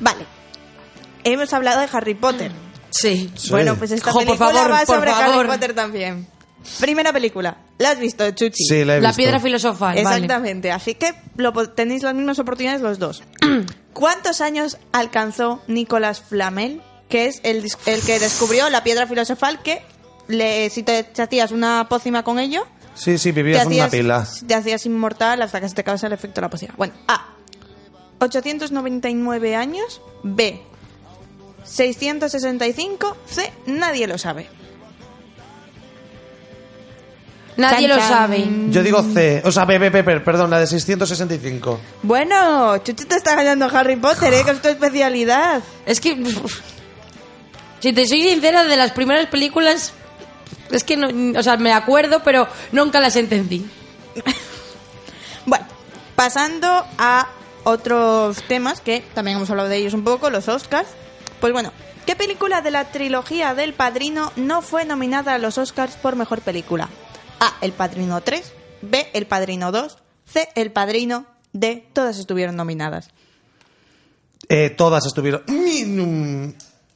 S3: vale. Hemos hablado de Harry Potter.
S2: Sí.
S3: Bueno, pues esta
S2: Jo,
S3: película
S2: favor,
S3: va sobre
S2: favor.
S3: Harry Potter también. Primera película. ¿La has visto, Chuchi?
S1: Sí, la he
S2: La
S1: visto.
S2: piedra filosofal. vale.
S3: Exactamente. Así que lo tenéis las mismas oportunidades los dos. ¿Cuántos años alcanzó Nicolas Flamel, que es el, el que descubrió la piedra filosofal que le, si te, te hacías una pócima con ello,
S1: Sí, sí, vivías en una
S3: hacías,
S1: pila.
S3: te hacías inmortal hasta que se te acabase el efecto de la pócima. Bueno, A. 899 años. B. 665. C. Nadie lo sabe.
S2: Nadie
S3: Chan,
S2: lo
S3: chan.
S2: sabe.
S1: Yo digo C. O sea, B, B, B, B, perdón, la de 665.
S3: Bueno, Chuchi te está ganando Harry Potter, ¿eh? que es tu especialidad.
S2: Es que. Si te soy sincera, de las primeras películas. Es que no. O sea, me acuerdo, pero nunca las entendí.
S3: Bueno, pasando a otros temas que también hemos hablado de ellos un poco, los Oscars. Pues bueno, ¿qué película de la trilogía del Padrino no fue nominada a los Oscars por mejor película? A. El Padrino 3. B. El Padrino 2. C. El Padrino. D. Todas estuvieron nominadas.
S1: Eh, todas estuvieron.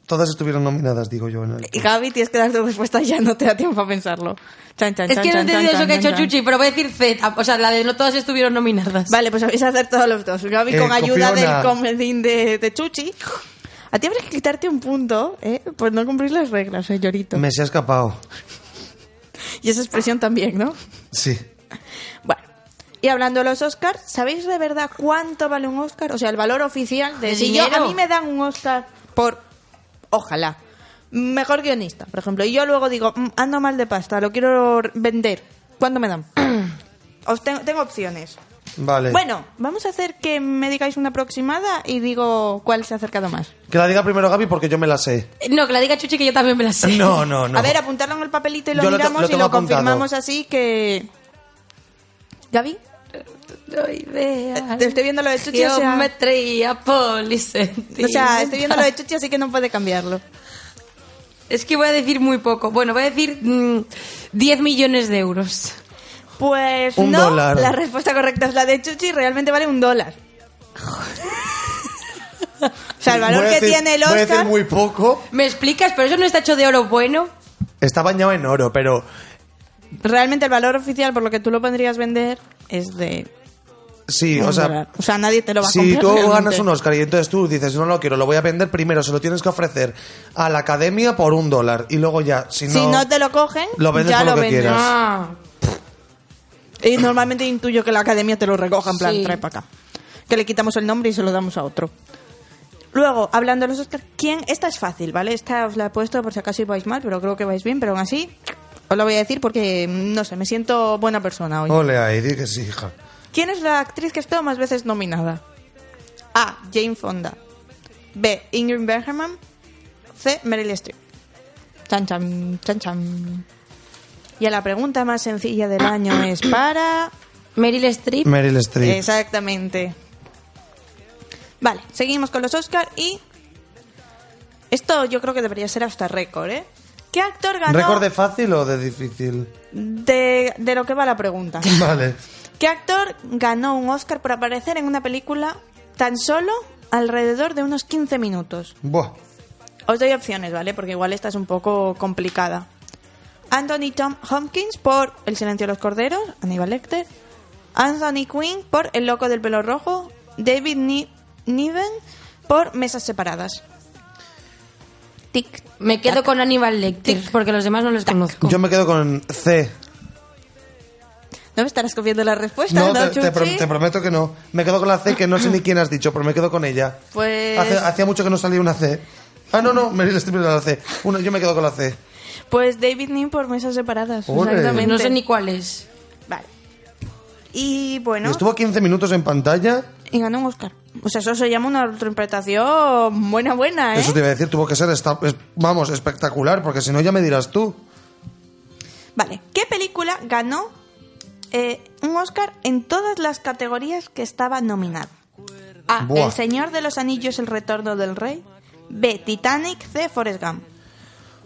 S1: Todas estuvieron nominadas, digo yo. En el...
S3: Y Gaby, tienes que dar tu respuesta ya, no te da tiempo a pensarlo. Chan, chan,
S2: Es
S3: chan,
S2: que no he entendido
S3: chan,
S2: eso que ha hecho
S3: chan.
S2: Chuchi, pero voy a decir Z. O sea, la de no todas estuvieron nominadas.
S3: Vale, pues a hacer todos los dos. Gaby
S1: Eh,
S3: con ayuda
S1: copiona.
S3: del comedín de, de Chuchi. A ti habría que quitarte un punto, ¿eh? Pues no cumplir las reglas, llorito.
S1: Me se ha escapado.
S3: Y esa expresión también, ¿no?
S1: Sí.
S3: Bueno. Y hablando de los Oscars, ¿sabéis de verdad cuánto vale un Oscar? O sea, el valor oficial de
S2: ¿De
S3: si yo, a mí me dan un Oscar por, ojalá, mejor guionista, por ejemplo, y yo luego digo, "Mm, ando mal de pasta, lo quiero vender. ¿Cuánto me dan? Os tengo, tengo opciones.
S1: Vale.
S3: Bueno, vamos a hacer que me digáis una aproximada y digo cuál se ha acercado más.
S1: Que la diga primero Gaby porque yo me la sé.
S2: No, que la diga Chuchi que yo también me la sé.
S1: No, no, no.
S3: A ver, apuntarlo en el papelito y lo
S1: Yo lo te-
S3: miramos
S1: lo
S3: y
S1: tengo
S3: lo
S1: apuntado.
S3: confirmamos así que... ¿Gaby?
S2: No idea.
S3: Te estoy viendo lo de Chuchi, o sea...
S2: Geometría polisentimental.
S3: O sea, estoy viendo lo de Chuchi, así que no puede cambiarlo.
S2: Es que voy a decir muy poco. Bueno, voy a decir mm, 10 millones de euros.
S3: Pues
S1: Un
S3: no,
S1: dólar.
S3: la respuesta correcta es la de Chuchi, realmente vale un dólar. o sea, el valor
S1: Voy
S3: que
S1: decir-
S3: tiene el
S1: Voy a decir
S3: Oscar...
S1: muy poco.
S2: ¿Me explicas? ¿Pero eso no está hecho de oro bueno?
S1: Está bañado en oro, pero.
S3: Realmente el valor oficial por lo que tú lo podrías vender es de...
S1: Sí, o sea.
S3: o sea, nadie te lo va a
S1: Si
S3: comprar
S1: tú
S3: realmente.
S1: ganas un Oscar y entonces tú dices, no lo quiero, lo voy a vender, primero se lo tienes que ofrecer a la academia por un dólar. Y luego ya, si no.
S3: Si no te lo cogen,
S1: Lo vendes
S3: ya
S1: por lo
S3: lo
S1: que
S3: vendes.
S1: quieras.
S2: Ah,
S3: Y normalmente intuyo que la academia te lo recoja, en plan,
S2: Sí.
S3: trae para acá. Que le quitamos el nombre y se lo damos a otro. Luego, hablando de los Oscars, ¿quién? Esta es fácil, ¿vale? Esta os la he puesto por si acaso vais mal, pero creo que vais bien, pero aún así os la voy a decir porque, no sé, me siento buena persona hoy.
S1: Ole ahí, di que sí, hija.
S3: ¿Quién es la actriz que ha estado más veces nominada? A. Jane Fonda. B. Ingrid Bergman. C. Meryl Streep. Chan, chan, chan, chan. Y a la pregunta más sencilla del año es para...
S2: Meryl Streep.
S1: Meryl Streep.
S3: Exactamente. Vale, seguimos con los Oscar y... Esto yo creo que debería ser hasta récord, ¿eh? ¿Qué actor ganó
S1: ¿Récord de fácil o de difícil?
S3: de, de lo que va la pregunta?
S1: Vale.
S3: ¿Qué actor ganó un Oscar por aparecer en una película tan solo alrededor de unos 15 minutos?
S1: Buah.
S3: Os doy opciones, ¿vale? Porque igual esta es un poco complicada. Anthony Tom Hopkins por El silencio de los corderos, Aníbal Lecter. Anthony Quinn por El loco del pelo rojo. David Ni- Niven por Mesas separadas. Tic.
S2: Me quedo con Aníbal Lecter, porque los demás no los conozco.
S1: Yo me quedo con C.
S3: ¿No me estarás copiando la respuesta?
S1: No,
S3: ¿no,
S1: te, te
S3: Chuchi?
S1: pro- te prometo que no. Me quedo con la C, que no sé ni quién has dicho, pero me quedo con ella.
S3: Pues-
S1: Hace- hacía mucho que no salía una C. Ah, no, no, Meryl Streep era la C. Una, yo me quedo con la C.
S3: Pues David Nin por Mesas separadas.
S1: Ole.
S3: Exactamente.
S2: no sé ni cuál es.
S3: Vale. Y bueno,
S1: Y estuvo 15 minutos en pantalla.
S3: y ganó un Oscar. O sea, eso se llama una interpretación buena, buena, ¿eh?
S1: Eso te iba a decir, tuvo que ser, esta- es- vamos, espectacular, porque si no ya me dirás tú.
S3: Vale, ¿qué película ganó eh, un Oscar en todas las categorías que estaba nominada? A.
S1: Buah.
S3: El Señor de los Anillos, El Retorno del Rey. B. Titanic. C. Forrest Gump.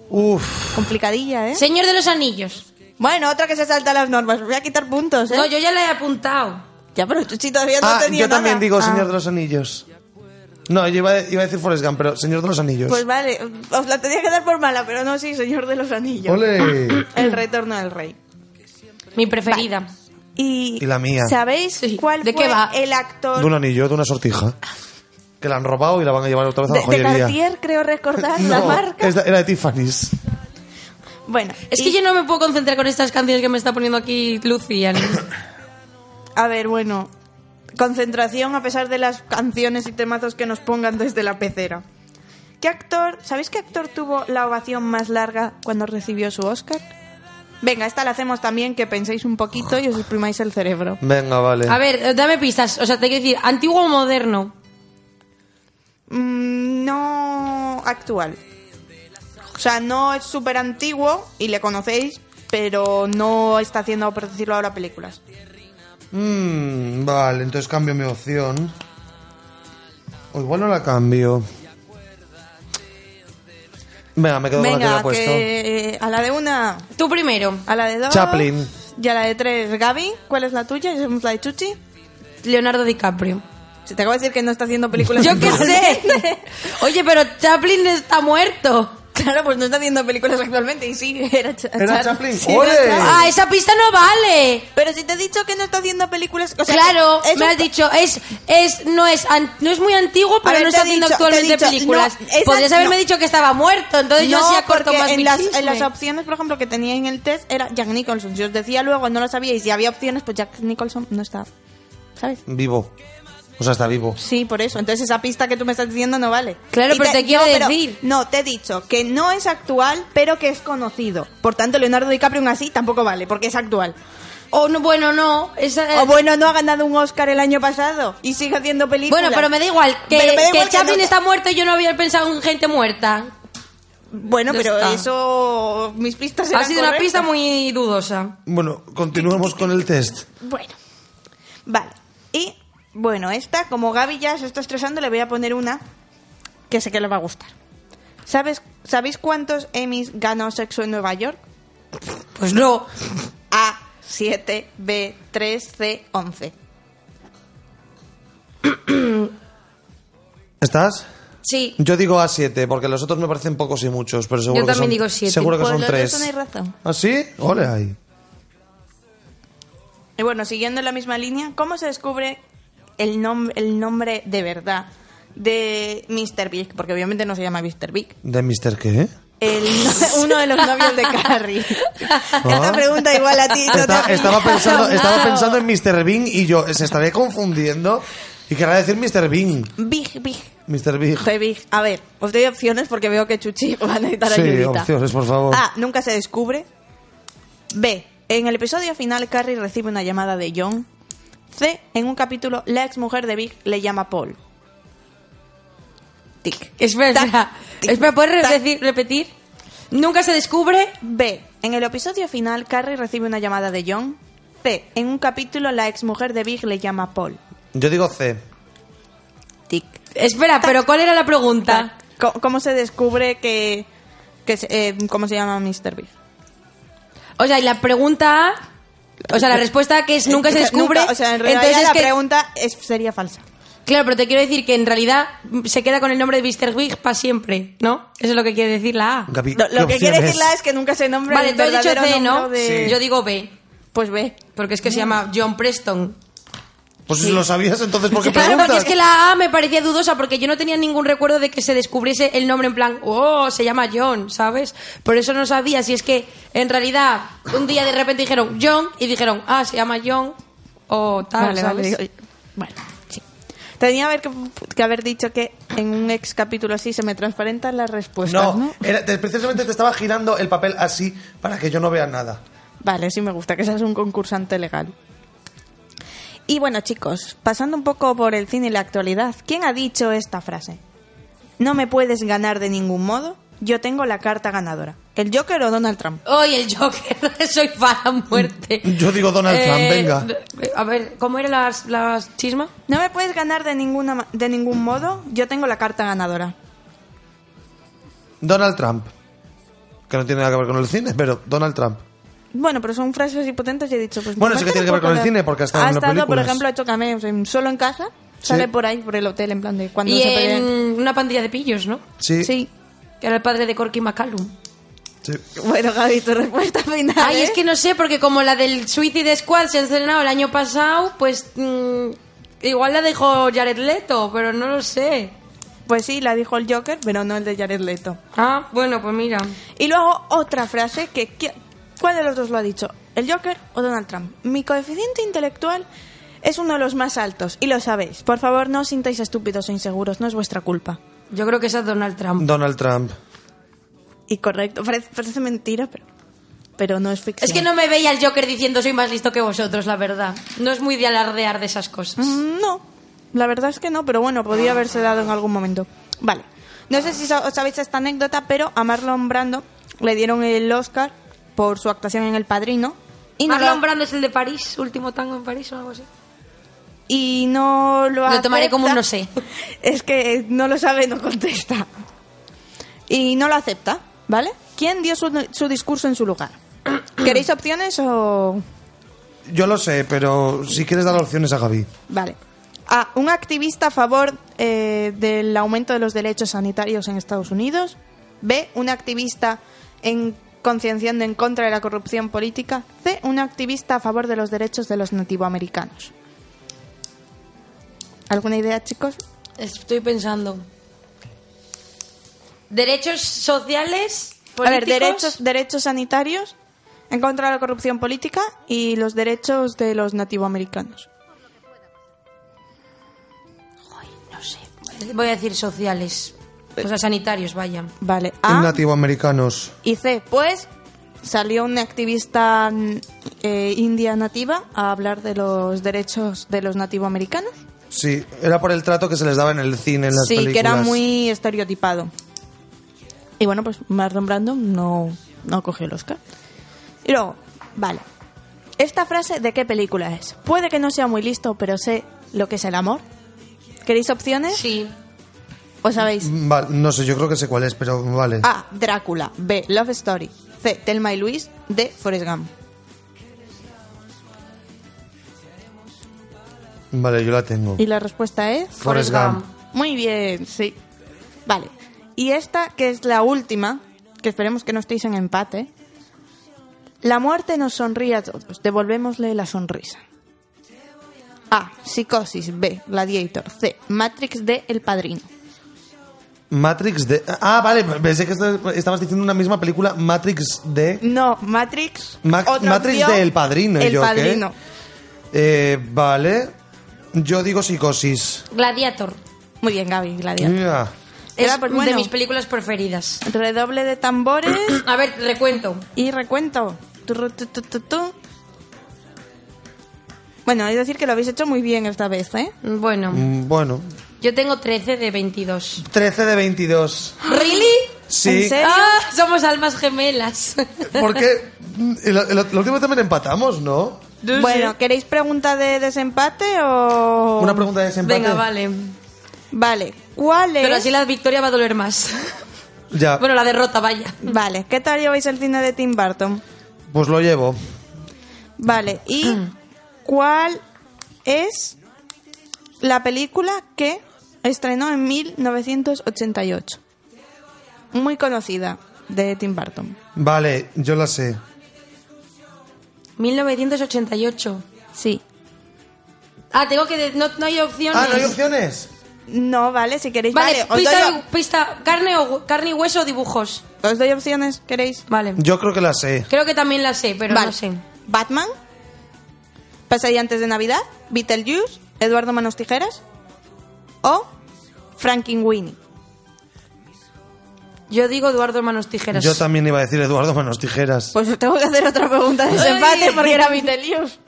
S1: Uf,
S3: Complicadilla, ¿eh?
S2: Señor de los Anillos.
S3: Bueno, otra que se salta las normas. Voy a quitar puntos, ¿eh?
S2: No, yo ya la he apuntado.
S3: Ya, pero tú sí todavía no
S1: ah,
S3: tenía
S1: yo también
S3: nada.
S1: digo
S3: Ah,
S1: Señor de los Anillos. No, yo iba a, iba a decir Forrest Gump, pero Señor de los Anillos.
S3: Pues vale, os la tenía que dar por mala, pero no, sí, Señor de los Anillos.
S1: ¡Ole!
S3: El Retorno del Rey.
S2: Mi preferida.
S3: Y,
S1: Y la mía.
S3: ¿Sabéis
S2: Sí.
S3: cuál
S2: ¿De
S3: fue
S2: qué va?
S3: el actor
S1: De un anillo, de una sortija. Que la han robado y la van a llevar otra vez a
S3: de,
S1: la
S3: de
S1: joyería.
S3: Cartier, creo recordar la
S1: No,
S3: marca?
S1: es de- era de Tiffany's.
S3: Bueno,
S2: Es
S3: y-
S2: que yo no me puedo concentrar con estas canciones que me está poniendo aquí Lucian.
S3: A ver, bueno, concentración a pesar de las canciones y temazos que nos pongan desde la pecera. ¿Qué actor, sabéis qué actor tuvo la ovación más larga cuando recibió su Oscar? Venga, esta la hacemos también, que penséis un poquito y os exprimáis el cerebro.
S1: Venga, vale.
S2: A ver, dame pistas. O sea, te quiero decir, antiguo o moderno.
S3: Mm, no actual. O sea, no es súper antiguo y le conocéis, pero no está haciendo, por decirlo ahora, películas.
S1: Mm, vale, entonces cambio mi opción. O igual no la cambio. Venga, me quedo con la que
S3: Venga,
S1: he puesto.
S3: que a la de una,
S2: Tú primero.
S3: a la de dos.
S1: Chaplin.
S3: Y a la de tres, Gaby. ¿Cuál es la tuya? ¿Hacemos la de Chuchi?
S2: Leonardo DiCaprio.
S3: Se te acabo de decir que no está haciendo películas.
S2: Yo qué sé. Oye, pero Chaplin está muerto.
S3: Claro, pues no está haciendo películas actualmente y sí, era, Cha-
S1: ¿Era
S3: Cha-
S1: Chaplin?
S3: sí,
S1: ¡Ole!
S3: era Chaplin.
S2: Ah, esa pista no vale.
S3: Pero si te he dicho que no está haciendo películas... o sea,
S2: claro, me has dicho, es, es, no es, an- no es muy antiguo, pero
S3: ver,
S2: no está haciendo
S3: dicho-
S2: actualmente
S3: dicho,
S2: películas.
S3: no, esa-
S2: Podrías haberme
S3: no.
S2: dicho que estaba muerto, entonces yo
S3: no,
S2: sí acorto
S3: porque
S2: más
S3: en las, en las opciones, por ejemplo, que tenía en el test era Jack Nicholson. Si os decía luego, no lo sabíais, y había opciones, pues Jack Nicholson no está. ¿Sabes?
S1: Vivo. O sea, está vivo.
S3: Sí, por eso. Entonces esa pista que tú me estás diciendo no vale.
S2: Claro,
S3: Y
S2: pero te quiero
S3: no, pero-
S2: decir.
S3: no, te he dicho que no es actual, pero que es conocido. Por tanto, Leonardo DiCaprio aún así tampoco vale, porque es actual.
S2: O no, bueno, no. esa-
S3: O bueno, no ha ganado un Oscar el año pasado y sigue haciendo películas.
S2: bueno, pero me da igual. Que,
S3: da
S2: que
S3: igual que
S2: Chaplin
S3: no-
S2: está muerto y yo no había pensado en gente muerta.
S3: Bueno, pero
S2: está.
S3: eso... Mis pistas
S2: Ha sido una pista muy dudosa.
S1: Bueno, continuemos con el test.
S3: Bueno, vale. Y, bueno, esta, como Gaby ya se está estresando, le voy a poner una que sé que le va a gustar. ¿Sabes, ¿Sabéis cuántos Emmys ganó Sexo en Nueva York?
S2: Pues no.
S3: A, 7, B, 3, C, 11.
S1: ¿Estás?
S2: Sí.
S1: Yo digo A7, porque los otros me parecen pocos y muchos, pero seguro
S2: Yo
S1: que
S2: también
S1: son,
S2: digo siete.
S1: Seguro que
S3: Pues
S1: son
S3: los dos
S1: tres.
S3: tenéis razón.
S1: ¿Ah, sí? Ole ahí.
S3: Y bueno, siguiendo en la misma línea, ¿cómo se descubre el, nom- el nombre de verdad de Mr. Big? Porque obviamente no se llama Mr. Big.
S1: ¿De Mr. qué?
S3: El no- uno de los novios de Carrie. Esta pregunta igual a ti. no te
S1: Está- estaba, pensando, estaba pensando en Mr. Bean y yo, se estaré confundiendo y querrá decir Mr. Bean.
S3: Big, Big.
S1: Mr. Big.
S3: Big. A ver, os doy opciones porque veo que Chuchi va a necesitar
S1: Sí,
S3: ayudita.
S1: opciones, por favor.
S3: A. Nunca se descubre. B. En el episodio final, Carrie recibe una llamada de John. C. En un capítulo, la ex mujer de Big le llama Paul. Tic.
S2: Espera,
S3: Tac,
S2: espera.
S3: tic,
S2: Espera, ¿puedes
S3: tac.
S2: repetir, repetir? Nunca se descubre.
S3: B. En el episodio final, Carrie recibe una llamada de John. C. En un capítulo, la ex mujer de Big le llama Paul.
S1: Yo digo C.
S3: Tic.
S2: Espera, pero ¿cuál era la pregunta?
S3: ¿Cómo, se descubre que... que se- eh, ¿Cómo se llama Mr. Big?
S2: O sea, y la pregunta A, O sea, la respuesta que es nunca se descubre.
S3: Nunca, o sea, en realidad
S2: entonces es
S3: la
S2: que,
S3: pregunta es, sería falsa.
S2: Claro, pero te quiero decir que en realidad se queda con el nombre de Mr. Big para siempre, ¿no? Eso es lo que quiere decir la A.
S3: Lo, lo
S1: ¿qué
S3: que quiere
S1: opciones?
S3: decirla es que nunca se nombra
S2: Vale,
S3: el
S2: tú has dicho
S3: verdadero
S2: C, ¿no? Yo digo B,
S3: Pues ve.
S2: porque es que se llama John Preston.
S1: Pues si lo sabías, entonces ¿por qué
S2: Claro,
S1: preguntas?
S2: porque es que la A me parecía dudosa porque yo no tenía ningún recuerdo de que se descubriese el nombre en plan, oh, se llama John, ¿sabes? Por eso no sabía si es que en realidad un día de repente dijeron John y dijeron, ah, se llama John o tal,
S3: Vale,
S2: ¿sabes?
S3: vale. Bueno, sí. Tenía haber que, que haber dicho que en un ex capítulo así se me transparentan las respuestas, ¿no?
S1: No, era- te- precisamente te estaba girando el papel así para que yo no vea nada.
S3: Vale, sí me gusta que seas un concursante legal. Y bueno, chicos, pasando un poco por el cine y la actualidad, ¿quién ha dicho esta frase? No me puedes ganar de ningún modo, yo tengo la carta ganadora. ¿El Joker o Donald Trump?
S2: Hoy el Joker, soy fan a muerte.
S1: Yo digo Donald Trump,
S2: Eh,
S1: venga.
S2: A ver, ¿cómo eran las, las chismas?
S3: No me puedes ganar de, ninguna, de ningún modo, yo tengo la carta ganadora.
S1: Donald Trump. Que no tiene nada que ver con el cine, pero Donald Trump.
S3: Bueno, pero son frases así potentes y he dicho, pues...
S1: Bueno,
S3: ¿por
S1: sí
S3: qué
S1: que tiene que ver con el cine, porque ha estado
S3: ha
S1: en
S3: estado, por ejemplo, ha hecho cameos en Solo en Casa, sale por ahí, por el hotel, en plan de cuando
S2: Y
S3: se pelean.
S2: en una pandilla de pillos, ¿no?
S1: Sí.
S3: Sí.
S2: Que era el padre de Corky McCallum.
S1: sí.
S3: Bueno, Gaby, tu respuesta final,
S2: Ay,
S3: ¿eh?
S2: es que no sé, porque como la del Suicide Squad se ha estrenado el año pasado, pues mm, igual la dejó Jared Leto, pero no lo sé.
S3: Pues sí, la dijo el Joker, pero no el de Jared Leto.
S2: Ah, bueno, pues mira.
S3: Y luego otra frase que... ¿Cuál de los dos lo ha dicho? ¿El Joker o Donald Trump? Mi coeficiente intelectual es uno de los más altos, y lo sabéis. Por favor, no os sintáis estúpidos o inseguros, no es vuestra culpa.
S2: Yo creo que esa es Donald Trump.
S1: Donald Trump.
S3: Y correcto, parece, parece mentira, pero, pero no es ficción.
S2: Es que no me veía el Joker diciendo soy más listo que vosotros, la verdad. No es muy de alardear de esas cosas.
S3: Mm, No, la verdad es que no, pero bueno, podía haberse dado en algún momento. Vale. No sé si os sabéis esta anécdota, pero a Marlon Brando le dieron el Oscar por su actuación en El Padrino. Y no,
S2: Marlon
S3: lo,
S2: Brando es el de París, último tango en París o algo así.
S3: y no lo
S2: Lo tomaré como un no sé.
S3: Es que no lo sabe, no contesta. Y no lo acepta, ¿vale? ¿Quién dio su, su discurso en su lugar? ¿Queréis opciones o...?
S1: Yo lo sé, pero si quieres dar opciones a Gaby.
S3: Vale. A. Un activista a favor eh, del aumento de los derechos sanitarios en Estados Unidos. B. Un activista en concienciando en contra de la corrupción política. C. Un activista a favor de los derechos de los nativoamericanos. ¿Alguna idea, chicos?
S2: Estoy pensando. Derechos sociales,
S3: A ver,
S2: políticos.
S3: derechos, derechos sanitarios en contra de la corrupción política y los derechos de los nativoamericanos.
S2: No sé. Voy a decir sociales. O sea, sanitarios, vaya.
S3: Vale. A.
S1: Nativoamericanos.
S3: Y C, pues salió una activista mm, eh, india nativa a hablar de los derechos de los nativoamericanos.
S1: Sí, era por el trato que se les daba en el cine, en las
S3: sí,
S1: películas.
S3: que era muy estereotipado. Y bueno, pues Marlon Brando no, no cogió el Oscar. Y luego, vale. ¿Esta frase de qué película es? Puede que no sea muy listo, pero sé lo que es el amor. ¿Queréis opciones?
S2: Sí.
S3: ¿O sabéis?
S1: Vale, no sé, yo creo que sé cuál es, pero vale.
S3: A. Drácula. B. Love Story. C. Telma y Luis. D. Forrest Gump.
S1: Vale, yo la tengo.
S3: Y la respuesta es...
S1: Forrest Gump.
S3: Muy bien, sí. Vale. Y esta, que es la última, que esperemos que no estéis en empate. La muerte nos sonríe a todos. Devolvémosle la sonrisa. A. Psicosis. B. Gladiator. C. Matrix. D. El Padrino.
S1: Matrix de... Ah, vale, pensé que esto- estabas diciendo una misma película, Matrix de...
S3: No, Matrix.
S1: Ma-
S3: otra
S1: Matrix
S3: opción,
S1: de El Padrino, ¿y
S3: El
S1: yo qué?
S3: Padrino.
S1: Eh, vale. Yo digo psicosis.
S2: Gladiator.
S3: Muy bien, Gaby, Gladiator.
S1: Mira.
S2: Es
S3: Era, pues, bueno.
S2: de mis películas preferidas.
S3: Redoble de tambores
S2: A ver, recuento.
S3: y recuento. Turru, tu, tu, tu, tu. Bueno, es decir que lo habéis hecho muy bien esta vez, ¿eh?
S2: Bueno,
S1: Mm, Bueno.
S2: Yo tengo 13 de 22.
S1: 13 de 22.
S2: ¿Really?
S1: Sí.
S3: ¿En serio?
S2: Ah, somos almas gemelas.
S1: Porque mm, el, el- el último también empatamos, ¿no?
S3: Bueno, ¿queréis pregunta de desempate o...?
S1: Una pregunta de desempate.
S2: Venga, vale.
S3: Vale, ¿cuál es...?
S2: Pero así la victoria va a doler más.
S1: Ya,
S2: Bueno, la derrota, vaya.
S3: Vale, ¿qué tal lleváis el cine de Tim Burton?
S1: pues lo llevo.
S3: Vale, ¿y cuál es la película que estrenó en 1988? Muy conocida de Tim Burton.
S1: Vale, yo la sé.
S2: 1988.
S3: Sí.
S2: Ah, tengo que... de- No, no hay opciones.
S1: Ah, ¿no hay opciones?
S3: No, vale, si queréis...
S2: Vale,
S3: Vale, os,
S2: pista,
S3: doy,
S2: pista, carne, o, carne y hueso o dibujos.
S3: os doy opciones, ¿queréis?
S2: Vale.
S1: Yo creo que la sé.
S2: Creo que también la sé, pero
S3: Vale.
S2: no sé.
S3: Batman, Pasadía antes de Navidad, Beetlejuice, Eduardo Manos Tijeras o Frankenweenie.
S2: Yo digo Eduardo Manos Tijeras.
S1: Yo también iba a decir Eduardo Manos Tijeras.
S3: Pues os tengo que hacer otra pregunta de desempate porque era Beetlejuice.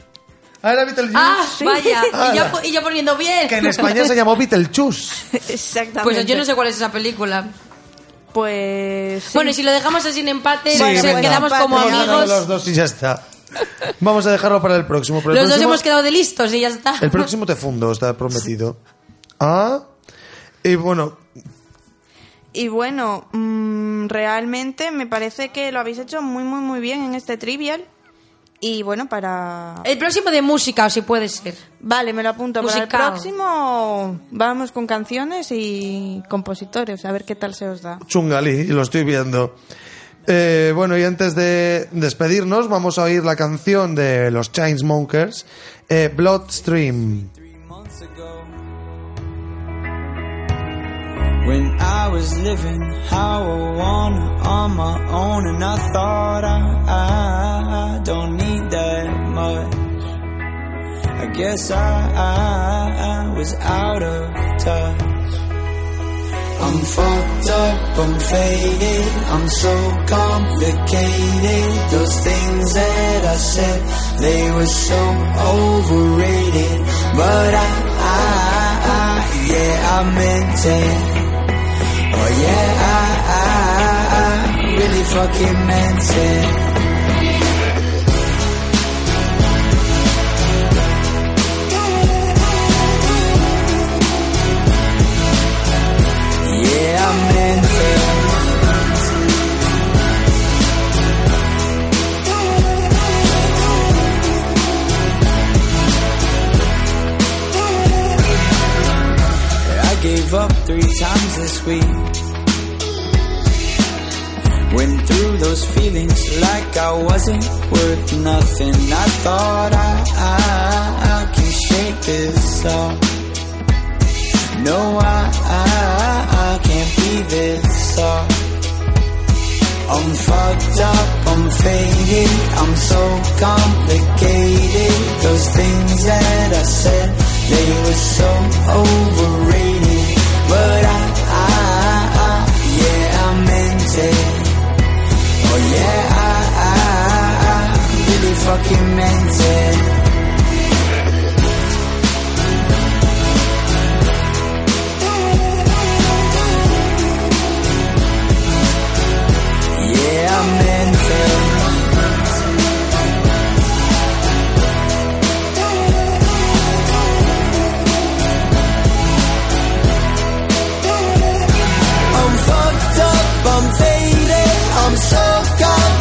S1: Ah, era Beetlejuice.
S2: Ah, vaya. Y yo, y yo poniendo bien.
S1: Que en España se llamó Beetlejuice.
S3: Exactamente.
S2: Pues yo no sé cuál es esa película.
S3: Pues. sí.
S2: Bueno, y si lo dejamos así en empate,
S1: Sí,
S2: nos
S1: venga.
S2: quedamos como amigos.
S1: los dos y ya está. Vamos a dejarlo para el próximo. pero el
S2: Los dos hemos quedado de listos y ya está.
S1: El próximo te fundo, está prometido. Ah. Y bueno,
S3: Y bueno, mm, realmente me parece que lo habéis hecho muy, muy, muy bien en este trivial. Y bueno, para.
S2: El próximo de música, si puede ser.
S3: Vale, me lo apunto. Para
S2: Musical.
S3: el próximo vamos con canciones y compositores, a ver qué tal se os da.
S1: Chungali, lo estoy viendo. Eh, bueno, y antes de despedirnos, vamos a oír la canción de los Chainsmokers, eh, Bloodstream.
S5: When I was living how I want on my own, and I thought I, I, don't need that much. I guess I, I, I was out of touch. I'm fucked up, I'm faded, I'm so complicated. Those things that I said, they were so overrated. But I, I, I yeah, I meant it. Oh yeah, I, I, I really fucking meant it. Yeah, I meant it. Gave up three times this week. Went through those feelings like I wasn't worth nothing. I thought I, I, I can shake this off. No, I, I, I can't be this soft. I'm fucked up, I'm faded, I'm so complicated. Those things that I said, they were so overrated. But I, I, I yeah, I meant it. Oh yeah, I, I, I really fucking meant it. Yeah, I meant it. so cold.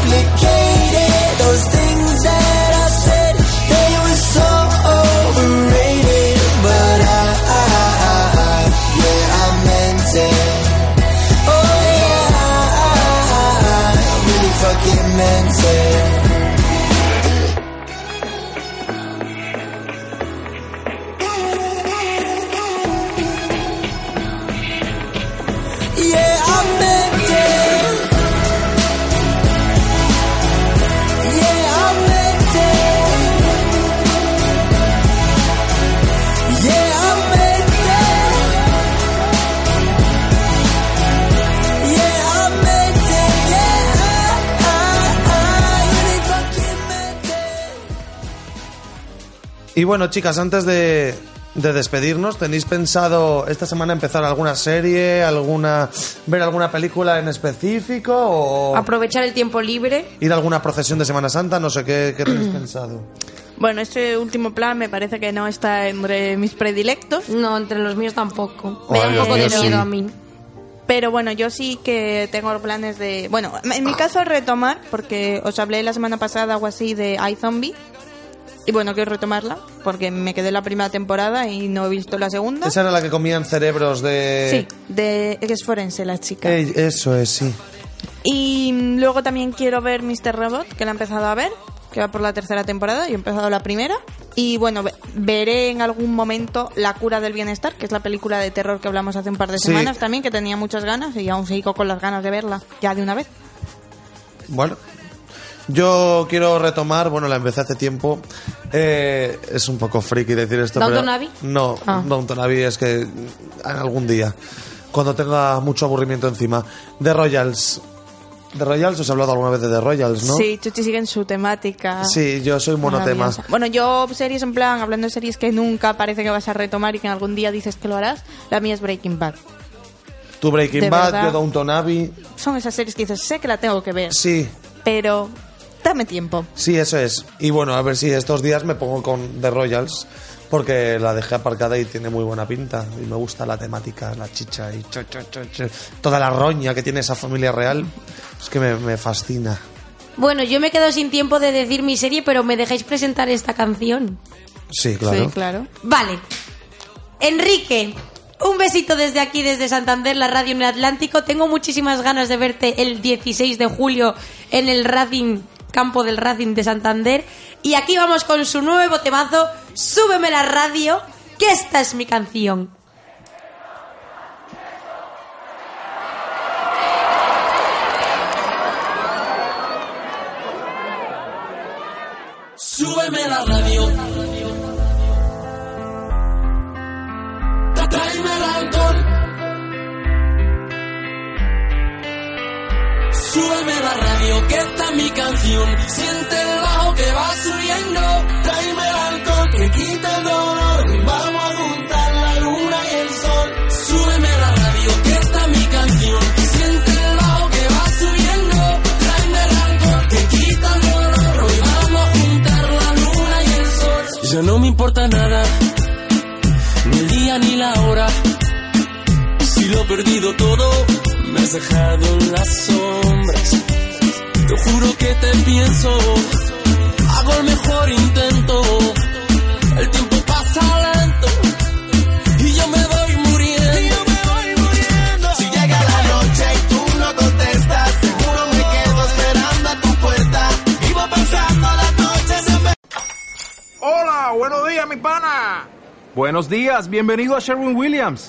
S1: Y bueno, chicas, antes de, de despedirnos, ¿tenéis pensado esta semana empezar alguna serie, alguna ver alguna película en específico o
S2: Aprovechar el tiempo libre.
S1: ir a alguna procesión de Semana Santa? No sé qué, qué tenéis pensado.
S3: Bueno, este último plan me parece que no está entre mis predilectos.
S2: No, entre los míos tampoco.
S1: Oh,
S2: Me da un poco de miedo
S1: sí.
S2: a mí.
S3: Pero bueno, yo sí que tengo planes de... Bueno, en mi caso retomar, porque os hablé la semana pasada o así de iZombie. Y bueno, quiero retomarla, porque me quedé la primera temporada y no he visto la segunda.
S1: Esa era la que comían cerebros de...
S3: Sí, de es forense la chica.
S1: Ey, eso es, sí.
S3: Y luego también quiero ver Mr. Robot, que la he empezado a ver, que va por la tercera temporada, yo he empezado la primera. Y bueno, ve- veré en algún momento La cura del bienestar, que es la película de terror que hablamos hace un par de
S1: Sí.
S3: semanas también, que tenía muchas ganas y aún sigo con las ganas de verla, ya de una vez.
S1: Bueno, yo quiero retomar, bueno, la empecé hace tiempo. Eh, es un poco friki decir esto.
S2: ¿Downton
S1: pero-
S2: Abbey?
S1: No,
S2: Ah.
S1: Downton Abbey es que en algún día, cuando tenga mucho aburrimiento encima. The Royals. De Royals, os he hablado alguna vez de The Royals, ¿no?
S3: Sí, Chuchi sigue en su temática.
S1: Sí, yo soy monotema.
S3: Bueno, yo series en plan, hablando de series que nunca parece que vas a retomar y que algún día dices que lo harás, la mía es Breaking Bad.
S1: Tu Breaking
S3: De
S1: Bad,
S3: verdad.
S1: yo Downton Abbey.
S3: Son esas series que dices, sé que la tengo que ver,
S1: Sí,
S3: pero dame tiempo.
S1: sí, eso es. Y bueno, a ver si estos días me pongo con The Royals, porque la dejé aparcada y tiene muy buena pinta. Y me gusta la temática, la chicha y cho, cho, cho, cho. toda la roña que tiene esa familia real. Es que me, me fascina.
S2: Bueno, yo me he quedado sin tiempo de decir mi serie, pero me dejáis presentar esta canción.
S1: Sí, claro.
S3: Sí, claro.
S2: Vale. Enrique, un besito desde aquí, desde Santander, la radio en el Atlántico. Tengo muchísimas ganas de verte el 16 de julio en el Racing, campo del Racing de Santander. Y aquí vamos con su nuevo temazo, Súbeme la radio, que esta es mi canción.
S6: Perdido todo, me has dejado en las sombras. Te juro que te pienso, hago el mejor intento. El tiempo pasa lento y yo me voy muriendo. Si llega la noche y tú no contestas, seguro me quedo esperando a tu puerta. Vivo pensando las noches en vez
S7: Hola, buenos días, mi pana. Buenos días, bienvenido a Sherwin Williams.